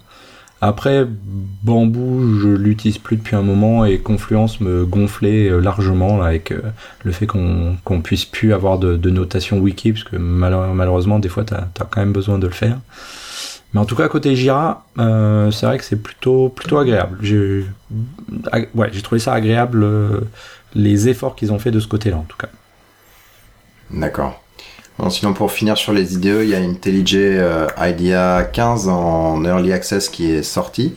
Après, Bambou, je l'utilise plus depuis un moment et Confluence me gonflait euh, largement avec euh, le fait qu'on qu'on puisse plus avoir de, notation wiki, parce que malheureusement, des fois, tu as, quand même besoin de le faire. Mais en tout cas, côté Jira, euh, c'est vrai que c'est plutôt, plutôt agréable. J'ai trouvé ça agréable, les efforts qu'ils ont fait de ce côté-là, en tout cas. D'accord sinon, pour finir sur les IDE, il y a IntelliJ euh, IDEA 15 en Early Access qui est sorti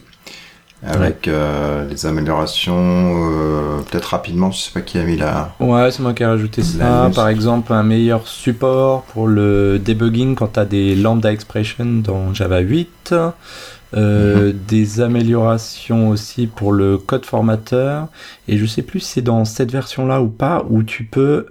avec euh, les améliorations euh, peut-être rapidement je sais pas qui a mis là ouais c'est moi qui ai rajouté ça. par exemple un meilleur support pour le debugging quand tu as des lambda expression dans Java 8 mhm. des améliorations aussi pour le code formateur. Et je sais plus si c'est dans cette version là ou pas où tu peux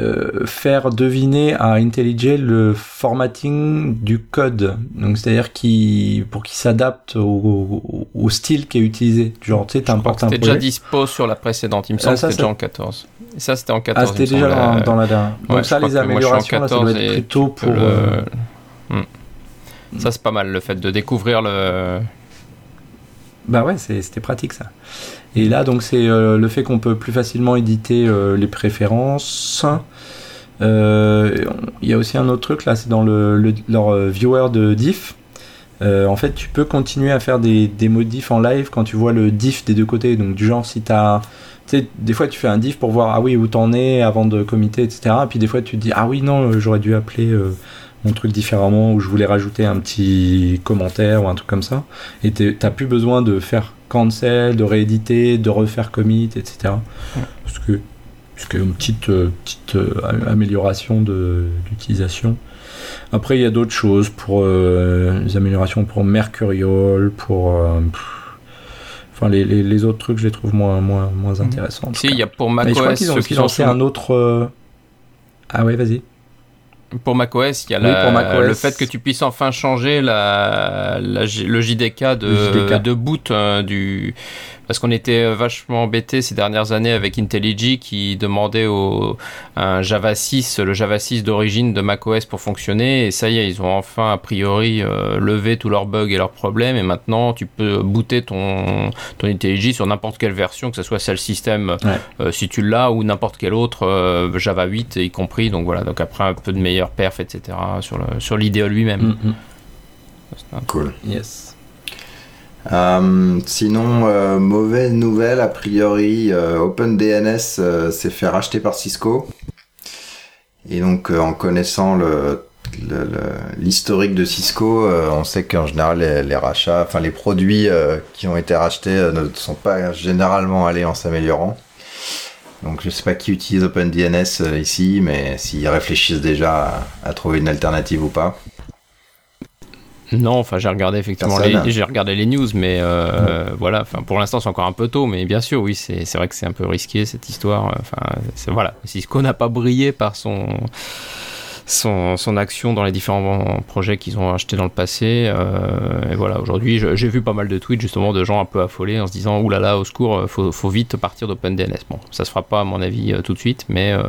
euh, faire deviner à IntelliJ le formatting du code. Donc c'est-à-dire qui pour qu'il s'adapte au, au, style qui est utilisé. Genre tu sais t'importes un C'était déjà dispo sur la précédente. Il me semble ah, que c'était déjà en 14. ça c'était en 14. Ah c'était déjà dans, dans, la dernière. Donc ça les améliorations là, ça doit être plutôt pour. Euh, hmm. Ça c'est pas mal le fait de découvrir le. Bah ouais c'était pratique ça. Et là, donc, c'est euh, le fait qu'on peut plus facilement éditer euh, les préférences. Euh, il y a aussi un autre truc là, c'est dans le, leur viewer de diff. en fait, tu peux continuer à faire des, des modifs en live quand tu vois le diff des deux côtés. Donc, du genre, si tu as. Tu sais, des fois, tu fais un diff pour voir, ah oui, où t'en es avant de committer, etc. Et puis, des fois, tu te dis, ah oui, non, j'aurais dû appeler mon truc différemment ou je voulais rajouter un petit commentaire ou un truc comme ça. Et t'as plus besoin de faire cancel, de rééditer, de refaire commit, etc. Parce que c'est une petite, euh, petite euh, amélioration de l'utilisation. Après, il y a d'autres choses pour euh, les améliorations pour Mercurial, pour enfin les, les, autres trucs, je les trouve moins moins moins mhm. intéressants. Si, il y a pour macOS. je crois qu'ils ont aussi lancé un autre. Ah ouais, vas-y. Pour macOS, il y a le fait que tu puisses enfin changer la, le JDK de, de boot euh, du, parce qu'on était vachement embêté ces dernières années avec IntelliJ qui demandait au un Java 6, le Java 6 d'origine de macOS pour fonctionner. Et ça y est, ils ont enfin a priori euh, levé tous leurs bugs et leurs problèmes. Et maintenant, tu peux booter ton ton IntelliJ sur n'importe quelle version, que ce soit celle système euh, si tu l'as ou n'importe quelle autre euh, Java 8 y compris. Donc voilà. Donc après un peu de meilleure perf, etc. sur le sur l'idéal lui-même. Mm, mm. Cool. Yes. Euh, sinon, euh, mauvaise nouvelle, a priori, euh, OpenDNS s'est fait racheter par Cisco. Et donc, en connaissant l'historique de Cisco, on sait qu'en général, les, rachats, enfin les produits qui ont été rachetés ne sont pas généralement allés en s'améliorant. Donc, je sais pas qui utilise OpenDNS ici, mais s'ils réfléchissent déjà à trouver une alternative ou pas. Non, enfin j'ai regardé effectivement les, j'ai regardé les news, mais euh, voilà, enfin pour l'instant c'est encore un peu tôt, mais bien sûr oui c'est vrai que c'est un peu risqué cette histoire. Enfin voilà, Cisco n'a pas brillé par son son, son, action dans les différents projets qu'ils ont achetés dans le passé. Euh, et voilà, aujourd'hui, j'ai vu pas mal de tweets justement de gens un peu affolés en se disant Ouh là là, au secours, faut, faut vite partir d'OpenDNS. Bon, ça se fera pas à mon avis euh, tout de suite, mais euh,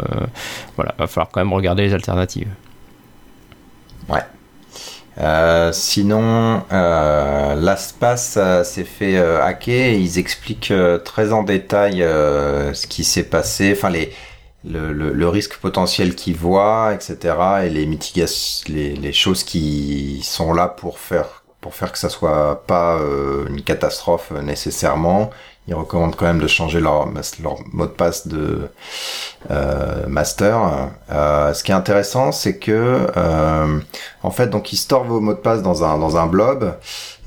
voilà, va falloir quand même regarder les alternatives. Ouais. Euh, sinon, euh, euh, s'est fait euh, hacker et ils expliquent très en détail ce qui s'est passé, enfin les, le, le, le, risque potentiel qu'ils voient, etc. et les mitigations, les, les, choses qui sont là pour faire pour faire que ça soit pas une catastrophe nécessairement ils recommandent quand même de changer leur, mot de passe de euh, master. Euh, ce qui est intéressant, c'est que euh, en fait, donc ils storent vos mots de passe dans un dans un blob.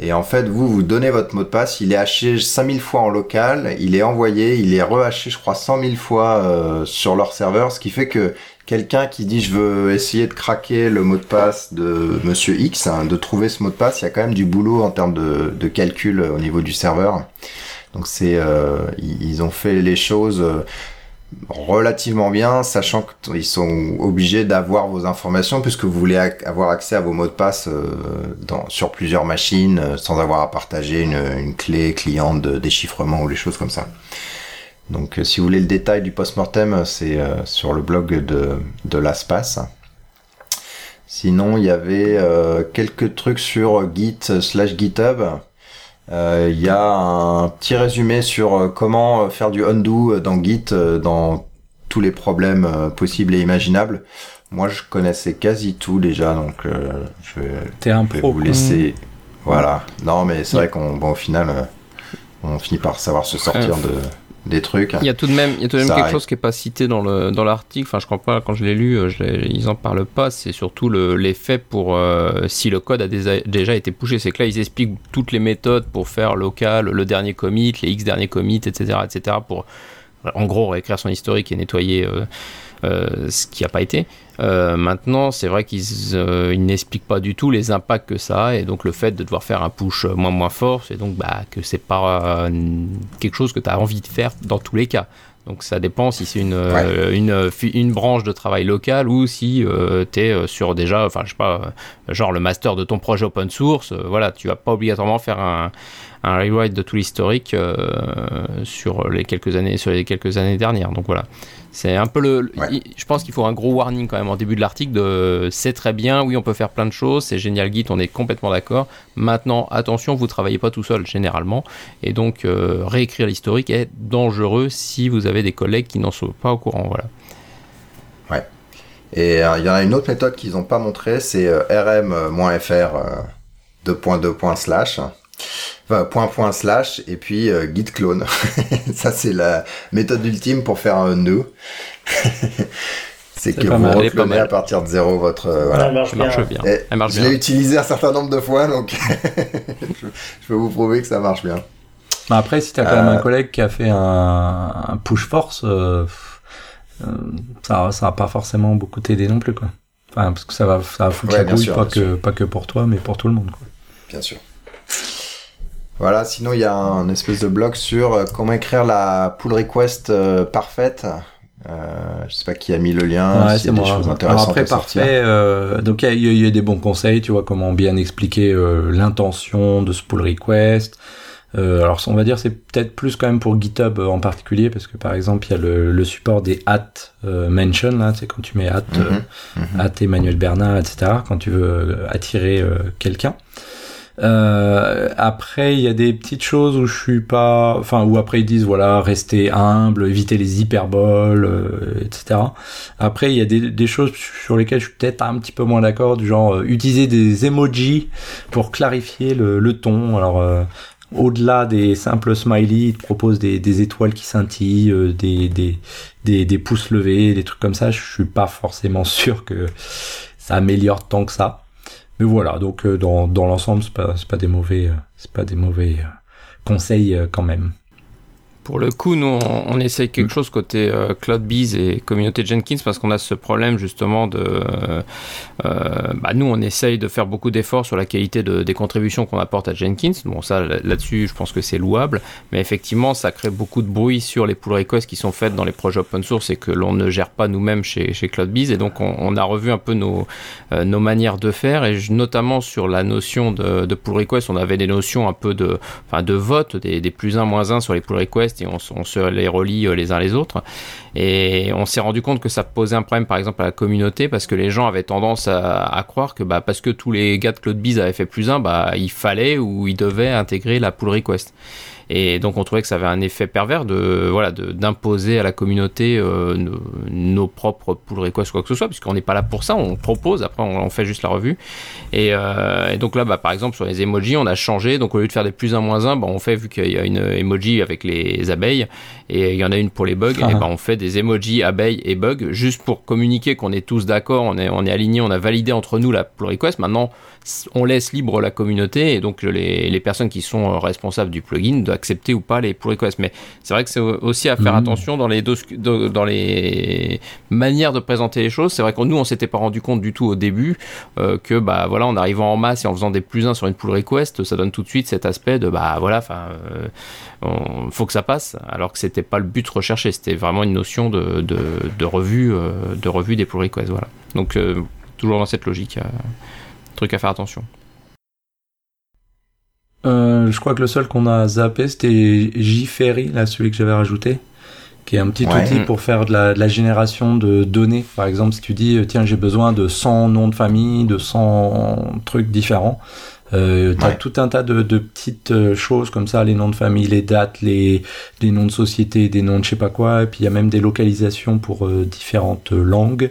Et en fait, vous vous donnez votre mot de passe, il est haché 5000 fois en local, il est envoyé, il est rehaché, je crois 100 000 fois euh, sur leur serveur, ce qui fait que quelqu'un qui dit je veux essayer de craquer le mot de passe de Monsieur X, hein, de trouver ce mot de passe, il y a quand même du boulot en termes de, de calcul au niveau du serveur. Donc c'est, euh, ils ont fait les choses euh, relativement bien, sachant qu'ils sont obligés d'avoir vos informations puisque vous voulez avoir accès à vos mots de passe euh, sur plusieurs machines sans avoir à partager une, une clé cliente de déchiffrement ou des choses comme ça. Donc si vous voulez le détail du post-mortem, c'est sur le blog de, de l'ASPAS. Sinon, il y avait quelques trucs sur Git slash GitHub. Euh, il y a un petit résumé sur euh, comment euh, faire du undo dans Git dans tous les problèmes possibles et imaginables. Moi, je connaissais quasi tout déjà, donc je vais, un vous laisser. Voilà. Non, mais c'est vrai qu'on, bon, au final, on finit par savoir se sortir de des trucs. Il y a tout de même, il y a tout de même quelque chose qui est pas cité dans le dans l'article. Enfin, je crois pas quand je l'ai lu, euh, je ils en parlent pas. C'est surtout l'effet pour euh, si le code a déjà été poussé. C'est que là, ils expliquent toutes les méthodes pour faire local, le dernier commit, les x derniers commits, etc., etc. Pour en gros réécrire son historique et nettoyer euh, euh, ce qui n'a pas été. Euh, maintenant, c'est vrai qu'ils euh, n'expliquent pas du tout les impacts que ça a et donc le fait de devoir faire un push moins moins fort, c'est donc bah, que c'est pas quelque chose que tu as envie de faire dans tous les cas. Donc ça dépend si c'est une, une, une, branche de travail local ou si tu es sur déjà, enfin je sais pas, genre le master de ton projet open source, voilà, tu vas pas obligatoirement faire un, un rewrite de tout l'historique sur les quelques années sur les quelques années dernières. Donc voilà. C'est un peu le. Je pense qu'il faut un gros warning quand même en début de l'article de c'est très bien, oui, on peut faire plein de choses, c'est génial Git, on est complètement d'accord. Maintenant, attention, vous travaillez pas tout seul généralement, et donc euh, réécrire l'historique est dangereux si vous avez des collègues qui n'en sont pas au courant. Voilà. Ouais. Et euh, il y en a une autre méthode qu'ils n'ont pas montré, c'est euh, rm-fr 2.2. slash point point slash et puis euh, git clone. ça c'est la méthode ultime pour faire un nœud. c'est que vous reclonez à partir de zéro votre euh, voilà. marche, bien. je l'ai utilisé un certain nombre de fois donc je, peux vous prouver que ça marche bien. Bah, après si tu as quand même un euh, collègue qui a fait un, push force ça ça va pas forcément beaucoup t'aider non plus quoi. Enfin parce que ça va ça va foutre la bouille pas que pas que pour toi mais pour tout le monde quoi. Bien sûr. Voilà, sinon il y a un espèce de blog sur euh, comment écrire la pull request euh, parfaite. Euh, je sais pas qui a mis le lien, ouais, y a des choses intéressantes après, parfait, euh, donc il y, a des bons conseils, tu vois, comment bien expliquer l'intention de ce pull request, Euh, alors on va dire c'est peut-être plus quand même pour GitHub en particulier parce que par exemple il y a le, le support des at mention là, c'est quand tu mets at, mm at Emmanuel Bernard, etc. Quand tu veux attirer quelqu'un. Euh, après, il y a des petites choses où je suis pas, enfin, où après ils disent voilà, rester humble, éviter les hyperboles, euh, etc. Après, il y a des, des, choses sur lesquelles je suis peut-être un petit peu moins d'accord, du genre euh, utiliser des emojis pour clarifier le, le ton. Alors, euh, au-delà des simples smileys, ils proposent des, des étoiles qui scintillent, des, des, des, des pouces levés, des trucs comme ça. Je suis pas forcément sûr que ça améliore tant que ça mais voilà, donc euh, dans, dans l'ensemble, c'est pas, pas des mauvais, euh, c'est pas des mauvais euh, conseils quand même. Pour le coup, nous, on, essaye quelque mm. chose côté euh, CloudBees et communauté Jenkins parce qu'on a ce problème justement de. Euh, euh, bah, nous, on essaye de faire beaucoup d'efforts sur la qualité de, des contributions qu'on apporte à Jenkins. Bon, ça, là-dessus, je pense que c'est louable. Mais effectivement, ça crée beaucoup de bruit sur les pull requests qui sont faites dans les projets open source et que l'on ne gère pas nous-mêmes chez, chez CloudBees. Et donc, on, on, a revu un peu nos, euh, nos manières de faire et notamment sur la notion de, de pull request, on avait des notions un peu de, enfin, de vote, des, des plus 1, moins 1 sur les pull requests et on, se les relie euh, les uns les autres. Et on s'est rendu compte que ça posait un problème, par exemple, à la communauté, parce que les gens avaient tendance à, croire que bah, parce que tous les gars de Claude Biz avaient fait plus un, bah, il fallait ou ils devaient intégrer la pull request. Et donc on trouvait que ça avait un effet pervers de voilà d'imposer à la communauté euh, nos, propres pull requests quoi que ce soit, puisqu'on n'est pas là pour ça, on propose, après on, fait juste la revue. Et, euh, et donc là, bah, par exemple sur les emojis, on a changé. Donc au lieu de faire des plus 1 moins 1, bah, on fait vu qu'il y a une emoji avec les abeilles et il y en a une pour les bugs, et bah, on fait des emojis abeilles et bugs juste pour communiquer qu'on est tous d'accord, on est on est aligné, on a validé entre nous la pull request. Maintenant on laisse libre la communauté et donc les, les personnes qui sont responsables du plugin d'accepter ou pas les pull requests. Mais c'est vrai que c'est aussi à faire mhm. attention dans les, dans les manières de présenter les choses. C'est vrai que nous, on s'était pas rendu compte du tout au début euh, que bah voilà, en arrivant en masse et en faisant des plus 1 sur une pull request, ça donne tout de suite cet aspect de bah voilà, enfin, euh, faut que ça passe, alors que c'était pas le but recherché. C'était vraiment une notion de, de, de revue, euh, de revue des pull requests. Voilà. Donc toujours dans cette logique. Truc à faire attention. Euh, je crois que le seul qu'on a zappé, c'était JFerry, là, celui que j'avais rajouté, qui est un petit outil pour faire de la, génération de données. Par exemple, si tu dis, tiens, j'ai besoin de 100 noms de famille, de 100 trucs différents, euh, tu as tout un tas de, petites euh, choses comme ça, les noms de famille, les dates, les, les noms de société, des noms de je sais pas quoi, et puis il y a même des localisations pour euh, différentes langues.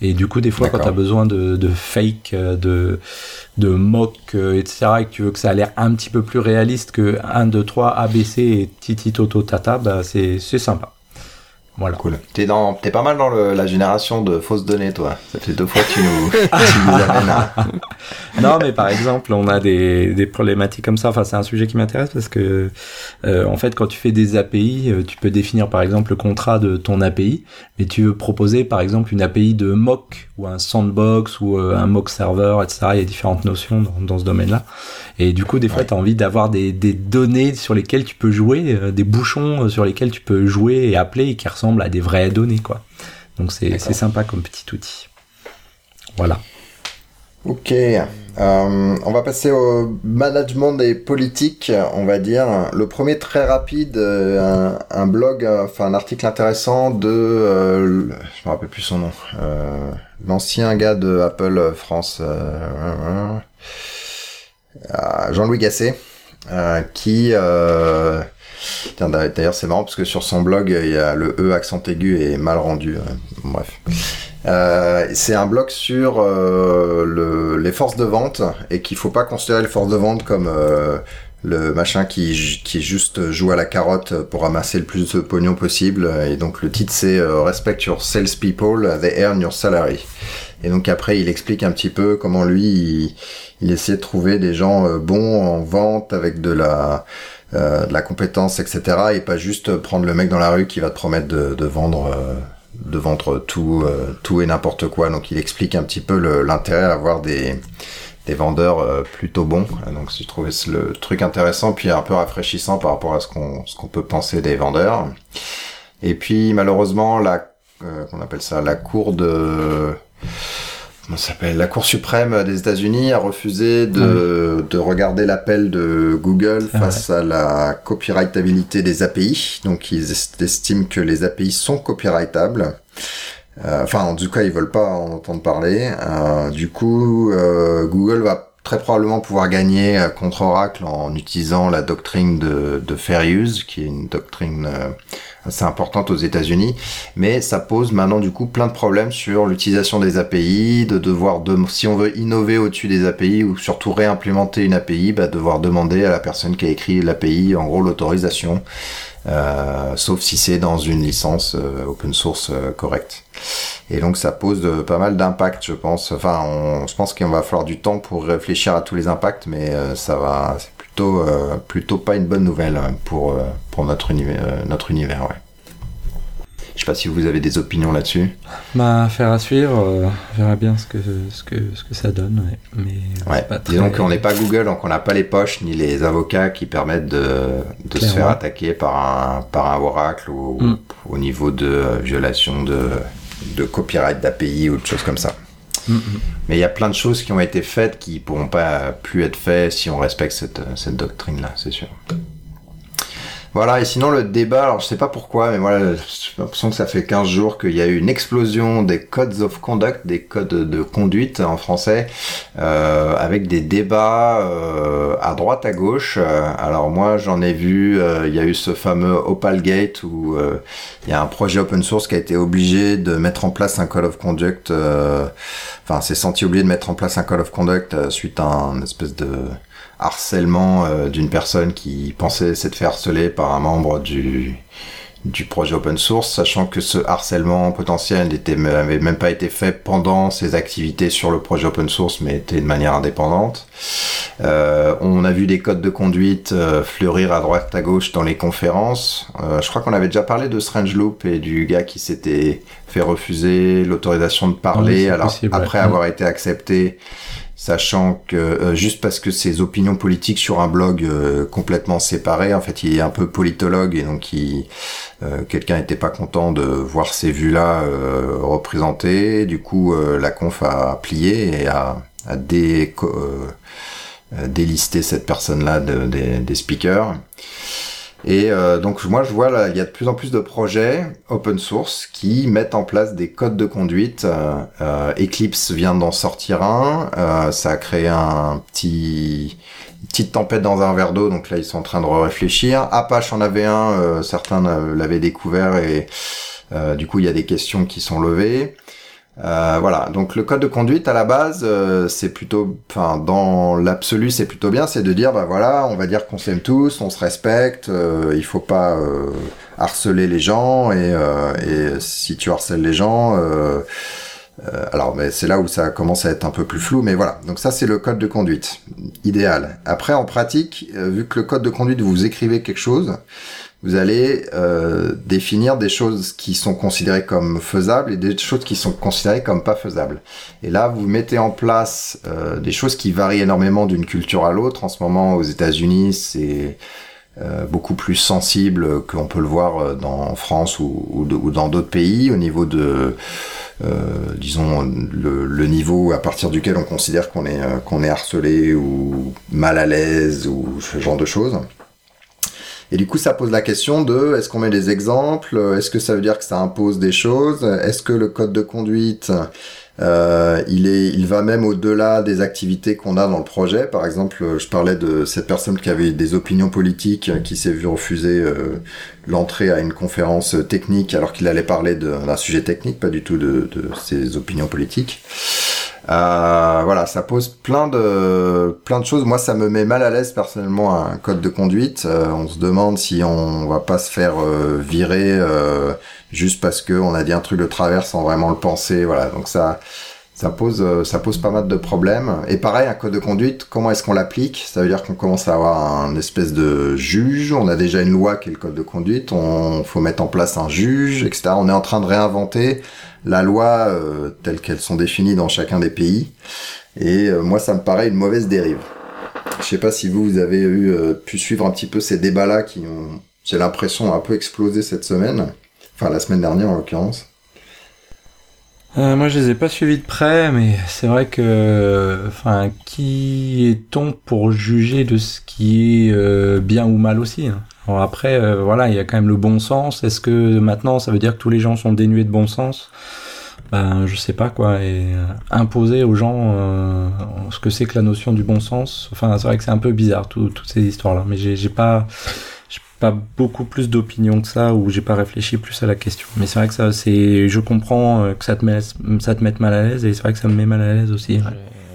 Et du coup, des fois, quand tu as besoin de, de fake, euh, de, de mock, euh, etc., et que tu veux que ça a l'air un petit peu plus réaliste que 1, 2, 3, ABC et titi toto tata, bah, c'est sympa. Voilà. Cool. T'es dans, t'es pas mal dans le, la génération de fausses données, toi. Ça fait deux fois que tu nous, tu nous amènes à... non, mais par exemple, on a des, des problématiques comme ça. Enfin, c'est un sujet qui m'intéresse parce que, euh, en fait, quand tu fais des API, euh, tu peux définir par exemple le contrat de ton API, mais tu veux proposer par exemple une API de mock ou un sandbox ou euh, un mock server, etc. Il y a différentes notions dans, dans ce domaine-là. Et du coup, des fois, tu as envie d'avoir des, des, données sur lesquelles tu peux jouer, euh, des bouchons sur lesquels tu peux jouer et appeler et qui ressemblent à des vraies données, quoi. Donc c'est sympa comme petit outil. Voilà. Ok, euh, on va passer au management des politiques, on va dire. Le premier très rapide, euh, un, blog, enfin un article intéressant de, je me rappelle plus son nom, l'ancien gars de Apple France. Euh, Jean-Louis Gasset, euh, qui euh, D'ailleurs, c'est marrant parce que sur son blog, il y a le E accent aigu et mal rendu. bref. Euh, c'est un blog sur euh, le, les forces de vente et qu'il faut pas considérer les forces de vente comme euh, le machin qui, qui juste joue à la carotte pour ramasser le plus de pognon possible. Et donc le titre c'est Respect your salespeople, they earn your salary. Et donc après il explique un petit peu comment lui il, il de trouver des gens euh, bons en vente avec de la euh, de la compétence, etc. Et pas juste prendre le mec dans la rue qui va te promettre de, de vendre euh, de vendre tout tout et n'importe quoi. Donc il explique un petit peu l'intérêt à avoir des des vendeurs plutôt bons. Donc j'ai trouvé le truc intéressant puis un peu rafraîchissant par rapport à ce qu'on qu'on peut penser des vendeurs. Et puis malheureusement la qu'on appelle ça la cour de comment s'appelle? La Cour suprême des États-Unis a refusé de, de regarder l'appel de Google Ah face à la copyrightabilité des API. Donc ils est- estiment que les API sont copyrightables. Euh, Enfin, en tout cas, ils veulent pas en entendre parler. Euh, du coup, euh, Google va très probablement pouvoir gagner euh, contre Oracle en utilisant la doctrine de, fair use, qui est une doctrine euh, assez importante aux États-Unis. Mais ça pose maintenant du coup plein de problèmes sur l'utilisation des API, de devoir, de, si on veut innover au-dessus des API ou surtout réimplémenter une API, bah, devoir demander à la personne qui a écrit l'API, en gros, l'autorisation. Euh, sauf si c'est dans une licence euh, open source euh, correcte. Et donc ça pose de, pas mal d'impacts, je pense. Enfin, on, je pense qu'il va falloir du temps pour réfléchir à tous les impacts, mais ça va, c'est plutôt, plutôt pas une bonne nouvelle pour pour notre univers, notre univers, ouais. Je sais pas si vous avez des opinions là-dessus. Bah, affaire à suivre, euh, on verra bien ce que, ce que, ce que ça donne. ouais. Mais Ouais. c'est pas très- Disons qu'on n'est pas Google, donc on n'a pas les poches ni les avocats qui permettent de, de se faire attaquer par un, par un oracle ou Mm. au niveau de euh, violation de, de copyright d'API ou de choses comme ça. Mm, mm. Mais il y a plein de choses qui ont été faites qui pourront pas plus être faites si on respecte cette, cette doctrine-là, c'est sûr. Voilà, et sinon le débat, alors je sais pas pourquoi, mais voilà, j'ai l'impression que ça fait 15 jours qu'il y a eu une explosion des codes of conduct, des codes de conduite en français, euh, avec des débats euh, à droite, à gauche. Euh, alors moi j'en ai vu, il y a eu ce fameux Opalgate où il y a un projet open source qui a été obligé de mettre en place un code of conduct, enfin c'est senti obligé de mettre en place un code of conduct suite à un espèce de harcèlement euh, d'une personne qui pensait s'être fait harceler par un membre du du projet open source, sachant que ce harcèlement potentiel n'était avait même pas été fait pendant ses activités sur le projet open source, mais était de manière indépendante. Euh, on a vu des codes de conduite euh, fleurir à droite à gauche dans les conférences. Euh, je crois qu'on avait déjà parlé de Strange Loop et du gars qui s'était fait refuser l'autorisation de parler, alors possible, après ouais. avoir été accepté sachant que euh, juste parce que ses opinions politiques sur un blog euh, complètement séparé, en fait, il est un peu politologue et donc il, euh, quelqu'un n'était pas content de voir ces vues-là représentées. Du coup, la conf a plié et a, a dé, délisté cette personne-là de- des- des speakers. Et euh, donc moi je vois là, il y a de plus en plus de projets open source qui mettent en place des codes de conduite. Euh, euh, Eclipse vient d'en sortir un, euh, ça a créé un petit une petite tempête dans un verre d'eau, donc là ils sont en train de réfléchir. Apache en avait un, euh, certains euh, l'avaient découvert et du coup il y a des questions qui sont levées. Euh, voilà, donc le code de conduite à la base, euh, c'est plutôt, enfin dans l'absolu, c'est plutôt bien, c'est de dire, bah voilà, on va dire qu'on s'aime tous, on se respecte, euh, il faut pas euh, harceler les gens et, euh, et si tu harcèles les gens, euh, alors mais c'est là où ça commence à être un peu plus flou, mais voilà. Donc ça c'est le code de conduite idéal. Après en pratique, vu que le code de conduite vous écrivez quelque chose, vous allez euh, définir des choses qui sont considérées comme faisables et des choses qui sont considérées comme pas faisables. Et là, vous mettez en place euh, des choses qui varient énormément d'une culture à l'autre. En ce moment, aux États-Unis, c'est euh, beaucoup plus sensible qu'on peut le voir euh, dans France ou, ou dans d'autres pays au niveau de, euh, disons, le, le niveau à partir duquel on considère qu'on est, euh, qu'on est harcelé ou mal à l'aise ou ce genre de choses. Et du coup, ça pose la question de est-ce qu'on met des exemples? Est-ce que ça veut dire que ça impose des choses? Est-ce que le code de conduite, euh, il est, il va même au-delà des activités qu'on a dans le projet? Par exemple, je parlais de cette personne qui avait des opinions politiques, qui s'est vu refuser euh, l'entrée à une conférence technique alors qu'il allait parler d'un sujet technique, pas du tout de, de ses opinions politiques. Euh, voilà, ça pose plein de plein de choses. Moi, ça me met mal à l'aise personnellement un code de conduite. Euh, on se demande si on va pas se faire euh, virer euh, juste parce que on a dit un truc de travers sans vraiment le penser. Voilà, donc ça ça pose euh, ça pose pas mal de problèmes. Et pareil, un code de conduite, comment est-ce qu'on l'applique? Ça veut dire qu'on commence à avoir un espèce de juge. On a déjà une loi qui est le code de conduite. On faut mettre en place un juge, etc. On est en train de réinventer la loi euh, telles qu'elles sont définies dans chacun des pays. Et euh, moi, ça me paraît une mauvaise dérive. Je sais pas si vous, vous avez eu, euh, pu suivre un petit peu ces débats-là qui ont, j'ai l'impression, un peu explosé cette semaine. Enfin, la semaine dernière, en l'occurrence. Euh, moi, je les ai pas suivis de près, mais c'est vrai que, enfin, qui est-on pour juger de ce qui est euh, bien ou mal aussi hein? Alors après, euh, voilà, il y a quand même le bon sens. Est-ce que maintenant, ça veut dire que tous les gens sont dénués de bon sens? Ben, je sais pas quoi. Et imposer aux gens ce que c'est que la notion du bon sens. Enfin, c'est vrai que c'est un peu bizarre toutes ces histoires-là. Mais j'ai pas pas beaucoup plus d'opinion que ça ou j'ai pas réfléchi plus à la question. Mais c'est vrai que ça, c'est, je comprends euh, que ça te met, ça te mette mal à l'aise et c'est vrai que ça me met mal à l'aise aussi.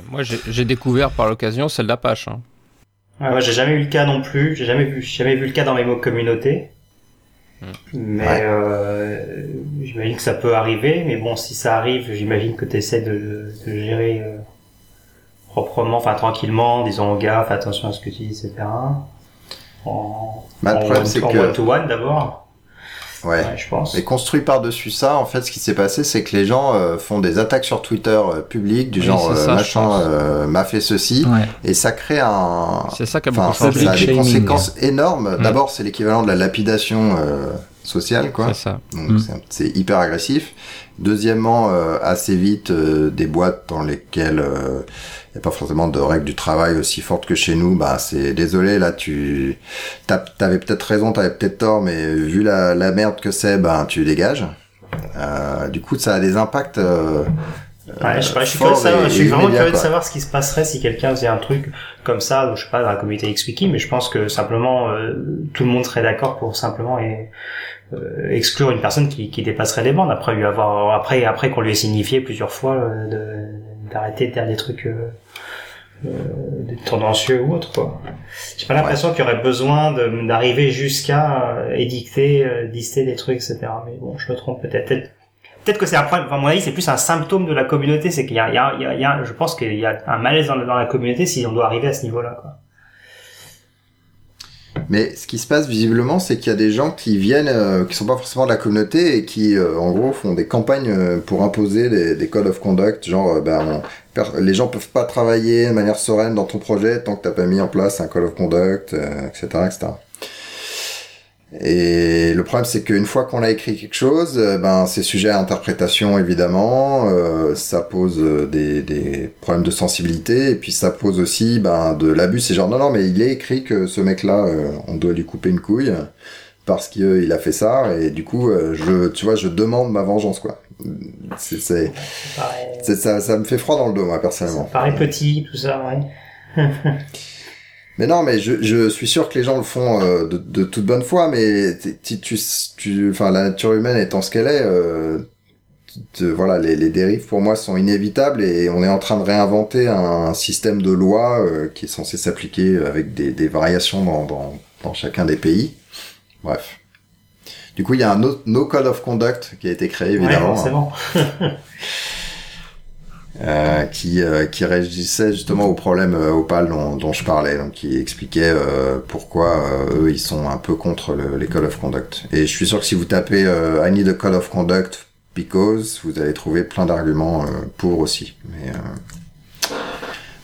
Moi, j'ai découvert par l'occasion celle d'Apache. Hein. Ah, moi, j'ai jamais eu le cas non plus. J'ai jamais vu, jamais vu le cas dans mes mots communautés. Hmm. Mais euh, j'imagine que ça peut arriver. Mais bon, si ça arrive, j'imagine que tu essaies de, de gérer euh, proprement, enfin tranquillement, en disant aux gars, fais attention à ce que tu dis, etc en, bah, problème, c'est que... one to one d'abord. Ouais. je pense. Et construit par-dessus ça, en fait, ce qui s'est passé, c'est que les gens euh, font des attaques sur Twitter euh, public du genre euh, machin m'a fait ceci, et ça crée un. C'est ça qui a beaucoup. Ça a des conséquences énormes. Mm. D'abord, c'est l'équivalent de la lapidation sociale, quoi. C'est ça. Donc mm. c'est hyper agressif. Deuxièmement, assez vite, des boîtes dans lesquelles n'y a pas forcément de règles du travail aussi fortes que chez nous, bah c'est désolé là tu t'avais peut-être raison, t'avais peut-être tort, mais vu la, la merde que c'est, ben tu dégages. Euh, du coup, ça a des impacts. Euh, Ouais, je, je, suis, je suis vraiment curieux de savoir ce qui se passerait si quelqu'un faisait un truc comme ça, je sais pas, dans la communauté XWiki, mais je pense que simplement euh, tout le monde serait d'accord pour simplement et, euh, exclure une personne qui, qui dépasserait les bandes après lui avoir après après qu'on lui ait signifié plusieurs fois euh, d'arrêter de dire des trucs euh, euh, des tendancieux ou autre quoi. J'ai pas l'impression qu'il y aurait besoin d'arriver jusqu'à euh, édicter, euh, lister des trucs, etc. Mais bon, je me trompe peut-être. Peut-être que c'est un problème. Enfin, à mon avis, c'est plus un symptôme de la communauté. C'est qu'il y a, il y, a, il y a, je pense qu'il y a un malaise dans, dans la communauté si on doit arriver à ce niveau-là. Quoi. Mais ce qui se passe visiblement, c'est qu'il y a des gens qui viennent, euh, qui sont pas forcément de la communauté et qui, euh, en gros, font des campagnes euh, pour imposer des, des codes of conduct, genre, ben, les gens peuvent pas travailler de manière sereine dans ton projet tant que t'as pas mis en place un code of conduct, etc., etc. Et le problème, c'est qu'une fois qu'on a écrit quelque chose, euh, ben c'est sujet à interprétation évidemment. Euh, ça pose euh, des, des, problèmes de sensibilité et puis ça pose aussi ben de l'abus. C'est genre non non mais il est écrit que ce mec-là, on doit lui couper une couille parce qu'il a fait ça et du coup je tu vois je demande ma vengeance quoi. C'est c'est ça ça me fait froid dans le dos moi personnellement. Ça paraît petit tout ça ouais. Mais non, mais je, je suis sûr que les gens le font euh, de, de, toute bonne foi, mais tu, tu, tu, enfin, la nature humaine étant ce qu'elle est, euh, voilà, les, les, dérives pour moi sont inévitables et on est en train de réinventer un, système de loi euh, qui est censé s'appliquer avec des, des variations dans, dans, dans, chacun des pays. Bref. Du coup, il y a un no, no code of conduct qui a été créé évidemment. Ouais, bon. Euh, qui, euh, qui réagissait justement au problème euh, opal dont, dont, je parlais, donc qui expliquait euh, pourquoi eux ils sont un peu contre le, les code of conduct. Et je suis sûr que si vous tapez I need a code of conduct because, vous allez trouver plein d'arguments pour aussi. Mais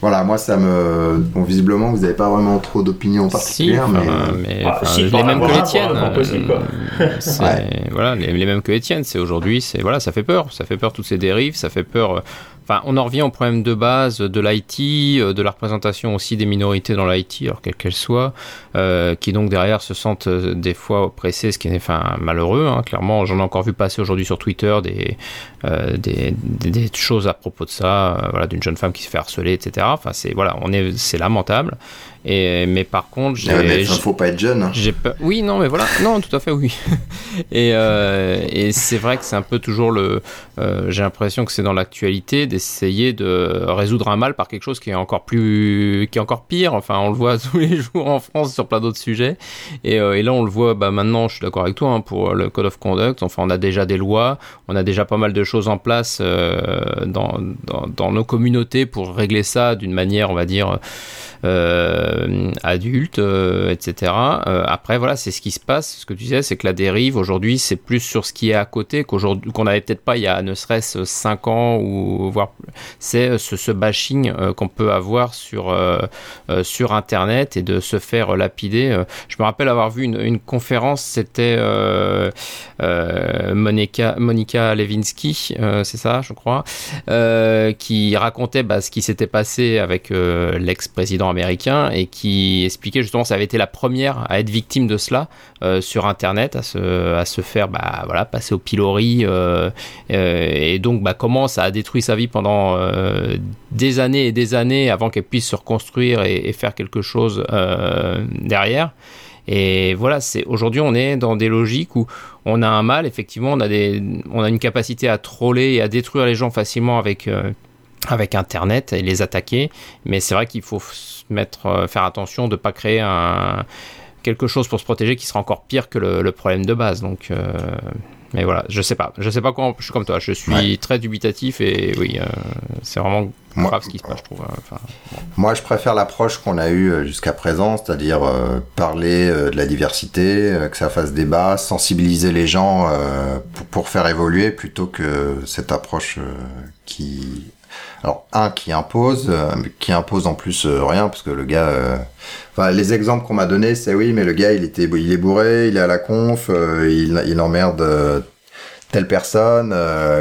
voilà, moi ça me. Bon, visiblement, vous n'avez pas vraiment trop d'opinions particulières, si, mais, ah, les mêmes que les tiennes. Voilà, les, les, mêmes que les tiennes. C'est aujourd'hui, c'est voilà, ça fait peur, ça fait peur toutes ces dérives, ça fait peur On en revient au problème de base de l'IT, euh, de la représentation aussi des minorités dans l'IT, alors quelles qu'elles soient, euh, qui donc derrière se sentent euh, des fois oppressées, ce qui est malheureux. Hein, clairement, j'en ai encore vu passer aujourd'hui sur Twitter des, choses à propos de ça, d'une jeune femme qui se fait harceler, etc. C'est lamentable. Et, mais par contre, j'ai. Ouais, faut pas être jeune. Hein. Oui, non, mais voilà. Non, tout à fait, oui. et, euh, et c'est vrai que c'est un peu toujours le. Euh, j'ai l'impression que c'est dans l'actualité d'essayer de résoudre un mal par quelque chose qui est encore plus. qui est encore pire. Enfin, on le voit tous les jours en France sur plein d'autres sujets. Et, euh, et, là, on le voit, bah, maintenant, je suis d'accord avec toi, hein, pour le Code of Conduct. Enfin, on a déjà des lois, on a déjà pas mal de choses en place euh, dans, dans, dans, nos communautés pour régler ça d'une manière, on va dire. Euh, adultes, etc. après, voilà, c'est ce qui se passe. Ce que tu disais, c'est que la dérive aujourd'hui, c'est plus sur ce qui est à côté qu'aujourd'hui, qu'on n'avait peut-être pas il y a ne serait-ce 5 ans ou voire c'est ce, bashing qu'on peut avoir sur sur Internet et de se faire lapider. Je me rappelle avoir vu une, conférence, c'était Monica, Monica Lewinsky, c'est ça, je crois, qui racontait bah, ce qui s'était passé avec euh, américain et qui expliquait justement ça avait été la première à être victime de cela euh, sur Internet, à se, à se faire bah, voilà, passer au pilori euh, et donc bah, comment ça a détruit sa vie pendant des années et des années avant qu'elle puisse se reconstruire et, et faire quelque chose derrière. Et voilà, c'est aujourd'hui on est dans des logiques où on a un mal, effectivement, on a des, on a une capacité à troller et à détruire les gens facilement avec avec Internet et les attaquer. Mais c'est vrai qu'il faut mettre, euh, faire attention de ne pas créer un, quelque chose pour se protéger qui sera encore pire que le, problème de base. Donc, euh, mais voilà, je sais pas. Je sais pas comment. Je suis comme toi. Je suis très dubitatif et oui, euh, c'est vraiment grave ce qui se passe, je trouve. Hein. Moi, je préfère l'approche qu'on a eue jusqu'à présent, c'est-à-dire parler de la diversité, que ça fasse débat, sensibiliser les gens pour, pour, faire évoluer, plutôt que cette approche qui alors un qui impose, euh, qui impose en plus euh, rien parce que le gars, euh, enfin les exemples qu'on m'a donnés, c'est oui, mais le gars il était, il est bourré, il est à la conf, il, il emmerde telle personne,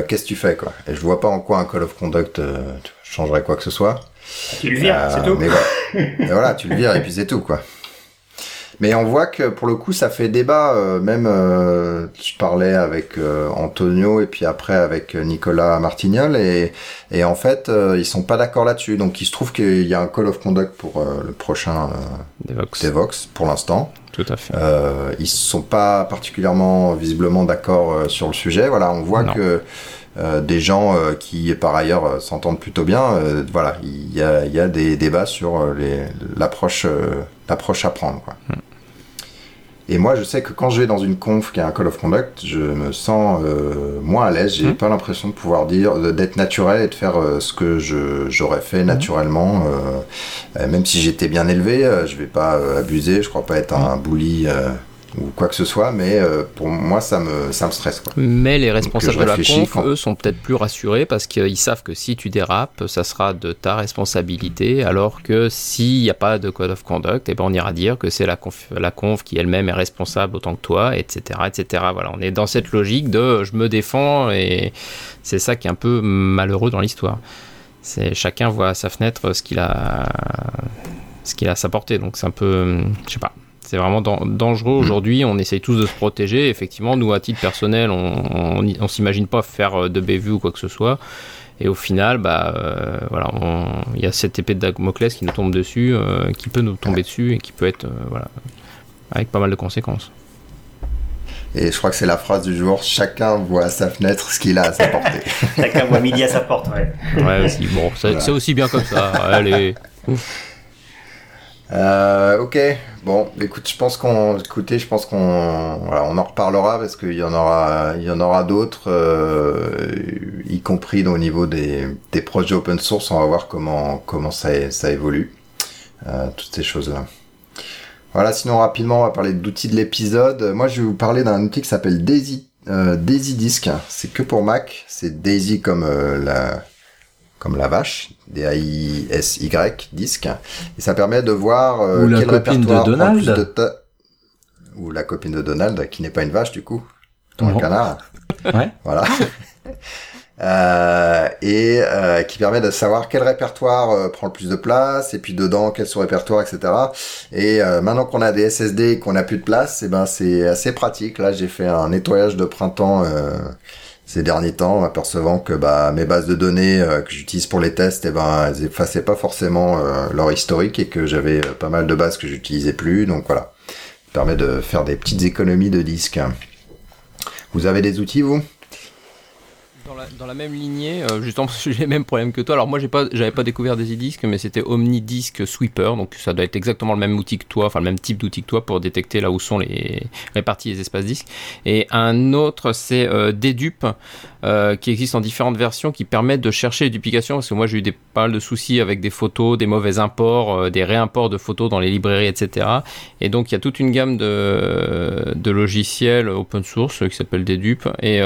qu'est-ce que tu fais quoi? Et je vois pas en quoi un call of conduct changerait quoi que ce soit. Tu le vires, c'est tout. Mais voilà. voilà, tu le vires et puis c'est tout quoi. Mais on voit que pour le coup, ça fait débat. Euh, même, euh, je parlais avec euh, Antonio et puis après avec Nicolas Martignol et, et en fait, ils sont pas d'accord là-dessus. Donc, il se trouve qu'il y a un call of conduct pour le prochain Devox. Devox pour l'instant. Tout à fait. ils sont pas particulièrement visiblement d'accord sur le sujet. Voilà, on voit que des gens qui par ailleurs s'entendent plutôt bien. voilà, il y a, y a, des débats sur l'approche l'approche à prendre. Quoi. Hmm. Et moi, je sais que quand je vais dans une conf qui a un call of conduct, je me sens euh, moins à l'aise. J'ai mmh. pas l'impression de pouvoir dire, d'être naturel et de faire euh, ce que j'aurais fait mmh. naturellement. Euh, même si j'étais bien élevé, je vais pas abuser. Je crois pas être un, mmh. bully ou quoi que ce soit, mais euh, pour moi, ça me, ça me stresse. Quoi. Mais les responsables de la conf, eux, sont peut-être plus rassurés parce qu'ils savent que si tu dérapes, ça sera de ta responsabilité, alors que s'il n'y a pas de code of conduct, eh ben, on ira dire que c'est la conf, la conf qui elle-même est responsable autant que toi, etc., etc. Voilà, on est dans cette logique de je me défends et c'est ça qui est un peu malheureux dans l'histoire. C'est chacun voit à sa fenêtre ce qu'il a, ce qu'il a à sa portée, donc c'est un peu, je sais pas. C'est vraiment dangereux aujourd'hui. On essaye tous de se protéger. Effectivement, nous, à titre personnel, on, on, s'imagine pas faire euh, de bévue ou quoi que ce soit. Et au final, bah, euh, voilà, il y a cette épée de Damoclès qui nous tombe dessus, euh, qui peut nous tomber dessus et qui peut être, voilà, avec pas mal de conséquences. Et je crois que c'est la phrase du jour chacun voit à sa fenêtre ce qu'il a à sa portée. chacun voit midi à sa porte, ouais. Ouais, aussi. Bon, c'est aussi bien comme ça. Allez. Euh, ok, bon, écoute, je pense qu'on, écoutez, je pense qu'on, voilà, on en reparlera parce qu'il y en aura, il y en aura d'autres, euh, y compris au niveau des, des projets open source. On va voir comment, comment ça, ça évolue, euh, toutes ces choses-là. Voilà, sinon rapidement, on va parler d'outils de l'épisode. Moi, je vais vous parler d'un outil qui s'appelle Daisy, euh, Daisy Disk. C'est que pour Mac. C'est Daisy comme euh, la comme la vache, D-A-I-S-Y, disque, et ça permet de voir euh, Ou la copine de Donald. Ou la copine de Donald, qui n'est pas une vache du coup, ton canard. ouais. Voilà. euh, et euh, qui permet de savoir quel répertoire euh, prend le plus de place, et puis dedans quel sous-répertoire, etc. Et maintenant qu'on a des SSD et qu'on a plus de place, et eh ben c'est assez pratique. Là, j'ai fait un nettoyage de printemps ces derniers temps, apercevant que bah, mes bases de données euh, que j'utilise pour les tests, eh ben, elles effaçaient pas forcément euh, leur historique et que j'avais euh, pas mal de bases que j'utilisais plus. Donc voilà, ça permet de faire des petites économies de disques. Vous avez des outils, vous? Dans la même lignée, euh, justement j'ai les mêmes problèmes que toi. Alors moi, j'ai pas, j'avais pas découvert DaisyDisk, mais c'était OmniDisk Sweeper, donc ça doit être exactement le même outil que toi, enfin le même type d'outil que toi pour détecter là où sont les répartis les espaces disques. Et un autre, c'est euh, Dedupe, euh, qui existe en différentes versions, qui permettent de chercher les duplications, parce que moi j'ai eu des, pas mal de soucis avec des photos, des mauvais imports, euh, des réimports de photos dans les librairies, etc. Et donc il y a toute une gamme de, logiciels open source qui s'appelle Dedupe et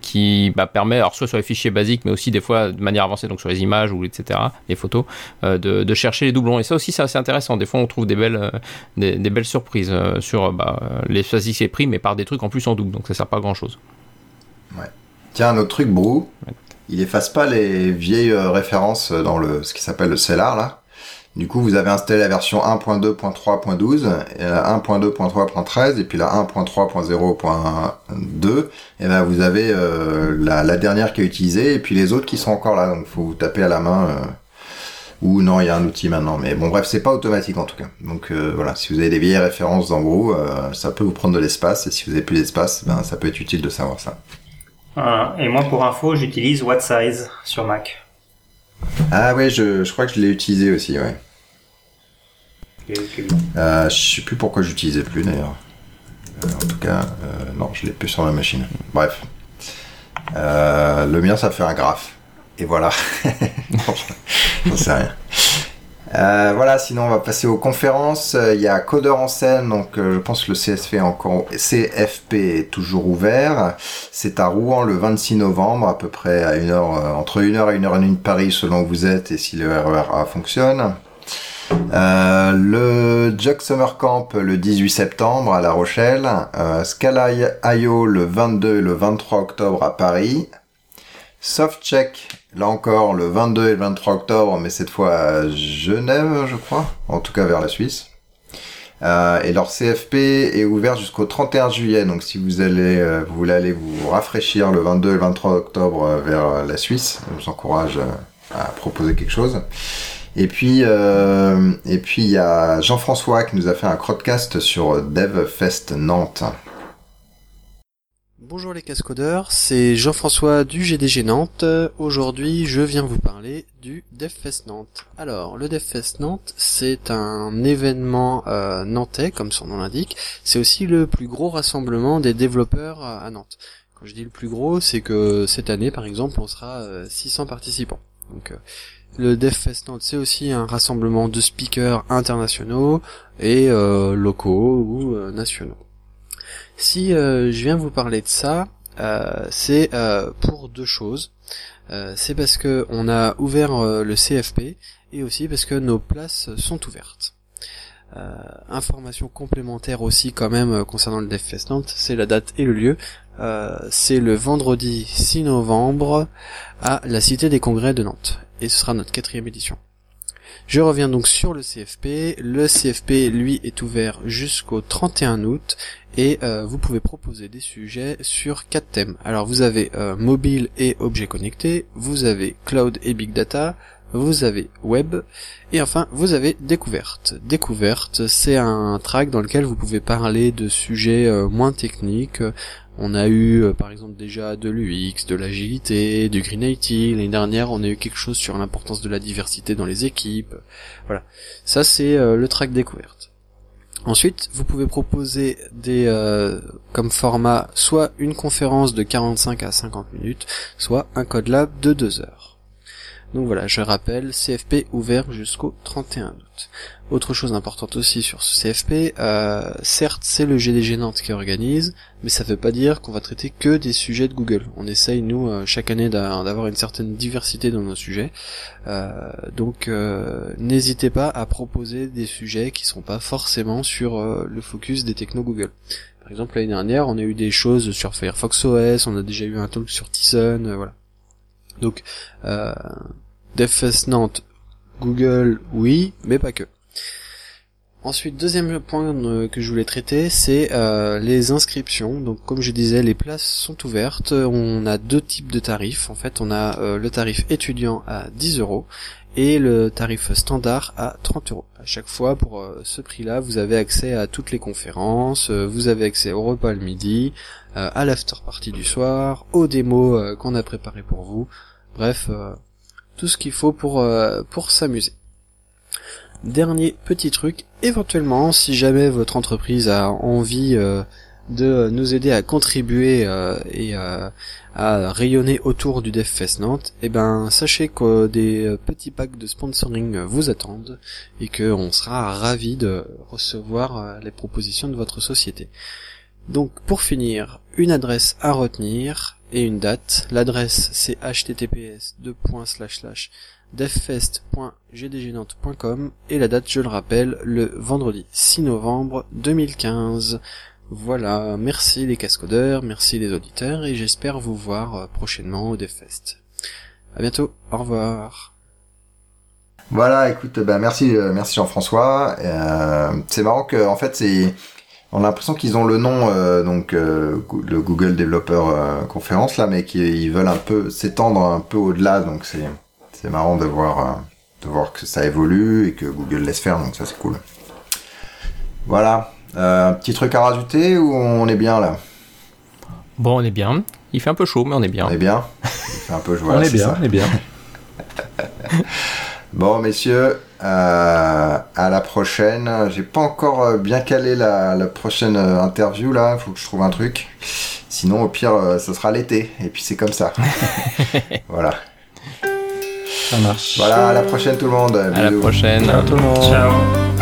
qui bah, permet, alors soit sur les fichiers basiques, mais aussi des fois de manière avancée, donc sur les images ou etc., les photos, euh, de, de chercher les doublons. Et ça aussi c'est assez intéressant. Des fois on trouve des belles, euh, des, des belles surprises euh, sur bah, les c'est pris, mais par des trucs en plus en double, donc ça sert pas à grand chose. Tiens, un autre truc, Brou. Il efface pas les vieilles références dans le ce qui s'appelle le Cellar là? Du coup, vous avez installé la version 1.2.3.12, et la 1.2.3.13 et puis la 1.3.0.2. Et ben vous avez euh, la, la dernière qui est utilisée et puis les autres qui sont encore là. Donc faut vous taper à la main. euh, ou non, il y a un outil maintenant. Mais bon, bref, c'est pas automatique en tout cas. Donc euh, voilà, si vous avez des vieilles références dans Brou, euh, ça peut vous prendre de l'espace. Et si vous avez plus d'espace, ben ça peut être utile de savoir ça. Voilà. Et moi, pour info, j'utilise WhatSize sur Mac. Ah ouais, je, je crois que je l'ai utilisé aussi, ouais. Euh, je sais plus pourquoi j'utilisais plus d'ailleurs. Euh, en tout cas, euh, non, je l'ai plus sur la machine. Bref. Le mien, ça fait un graphe. Et voilà. J'en sais rien. Euh, voilà, sinon on va passer aux conférences. Euh, Il y a Codeur en scène, donc euh, je pense que le CSF encore, CFP est toujours ouvert. C'est à Rouen le 26 novembre, à peu près à une heure, entre 1h et 1h30 de Paris selon où vous êtes et si le RER A fonctionne. Le Jug Summer Camp le 18 septembre à La Rochelle, euh, Scala.io le 22 et le 23 octobre à Paris, Softcheck là encore le 22 et le 23 octobre, mais cette fois à Genève, je crois, en tout cas vers la Suisse. Euh, et leur CFP est ouvert jusqu'au 31 juillet, donc si vous allez, euh, vous voulez aller vous rafraîchir le 22 et le 23 octobre euh, vers la Suisse, je vous encourage à proposer quelque chose. Et puis, et puis il y a Jean-François qui nous a fait un crowdcast sur DevFest Nantes. Bonjour les cascodeurs, c'est Jean-François du GDG Nantes. Aujourd'hui, je viens vous parler du DevFest Nantes. Alors, le DevFest Nantes, c'est un événement euh, nantais, comme son nom l'indique. C'est aussi le plus gros rassemblement des développeurs à Nantes. Quand je dis le plus gros, c'est que cette année, par exemple, on sera euh, 600 participants. Donc, euh, le DevFest Nantes, c'est aussi un rassemblement de speakers internationaux et euh, locaux ou euh, nationaux. Si euh, je viens vous parler de ça, euh, c'est euh, pour deux choses. C'est parce que on a ouvert le CFP et aussi parce que nos places sont ouvertes. Euh, information complémentaire aussi quand même concernant le DevFest Nantes, c'est la date et le lieu. C'est le vendredi 6 novembre à la Cité des Congrès de Nantes. Et ce sera notre quatrième édition. Je reviens donc sur le CFP. Le CFP, lui, est ouvert jusqu'au 31 août et euh, vous pouvez proposer des sujets sur quatre thèmes. Alors vous avez euh, mobile et objets connectés, vous avez cloud et big data, vous avez web et enfin vous avez découverte. Découverte, c'est un track dans lequel vous pouvez parler de sujets euh, moins techniques. On a eu euh, par exemple déjà de l'UX, de l'agilité, du Green IT. L'année dernière, on a eu quelque chose sur l'importance de la diversité dans les équipes. Voilà. Ça c'est euh, le track découverte. Ensuite, vous pouvez proposer des euh, comme format soit une conférence de 45 à 50 minutes, soit un code lab de 2 heures. Donc voilà, je rappelle, CFP ouvert jusqu'au 31 août. Autre chose importante aussi sur ce CFP, euh, certes c'est le GDG Nantes qui organise, mais ça veut pas dire qu'on va traiter que des sujets de Google. On essaye nous euh, chaque année d'a- d'avoir une certaine diversité dans nos sujets. Euh, donc n'hésitez pas à proposer des sujets qui sont pas forcément sur le focus des technos Google. Par exemple l'année dernière on a eu des choses sur Firefox OS, on a déjà eu un talk sur Tyson, voilà. Donc euh, DevFest Nantes, Google oui, mais pas que. Ensuite, deuxième point euh, que je voulais traiter, c'est euh, les inscriptions. Donc, comme je disais, les places sont ouvertes. On a deux types de tarifs. En fait, on a euh, le tarif étudiant à 10 euros et le tarif standard à 30 euros. À chaque fois, pour ce prix-là, vous avez accès à toutes les conférences, vous avez accès au repas le midi, à l'after party du soir, aux démos qu'on a préparées pour vous. Bref, tout ce qu'il faut pour pour s'amuser. Dernier petit truc, éventuellement, si jamais votre entreprise a envie euh, de nous aider à contribuer euh, et euh, à rayonner autour du DevFest Nantes, eh ben sachez que des petits packs de sponsoring vous attendent et qu'on sera ravis de recevoir les propositions de votre société. Donc pour finir, une adresse à retenir et une date. L'adresse c'est https devfest.gdgnante.com et la date, je le rappelle, le vendredi 6 novembre 2015. Voilà, merci les cascodeurs, merci les auditeurs et j'espère vous voir euh, prochainement au DevFest. À bientôt, au revoir. Voilà, écoute, ben merci, euh, merci Jean-François. Euh, c'est marrant que, en fait, c'est, on a l'impression qu'ils ont le nom, donc le Google Developer Conference là, mais qu'ils veulent un peu s'étendre un peu au-delà, donc c'est c'est marrant de voir, euh, de voir que ça évolue et que Google laisse faire, donc ça c'est cool. Voilà. Euh, un petit truc à rajouter ou on est bien là? Bon, on est bien. Il fait un peu chaud, mais on est bien. On est bien. Il fait un peu on est, bien, on est bien. Bon, messieurs, euh, à la prochaine. J'ai pas encore bien calé la, la prochaine interview là. Il faut que je trouve un truc. Sinon, au pire, ce sera l'été. Et puis c'est comme ça. voilà. Ça marche. Voilà, à la prochaine tout le monde. À la prochaine. Ciao tout le monde. Ciao.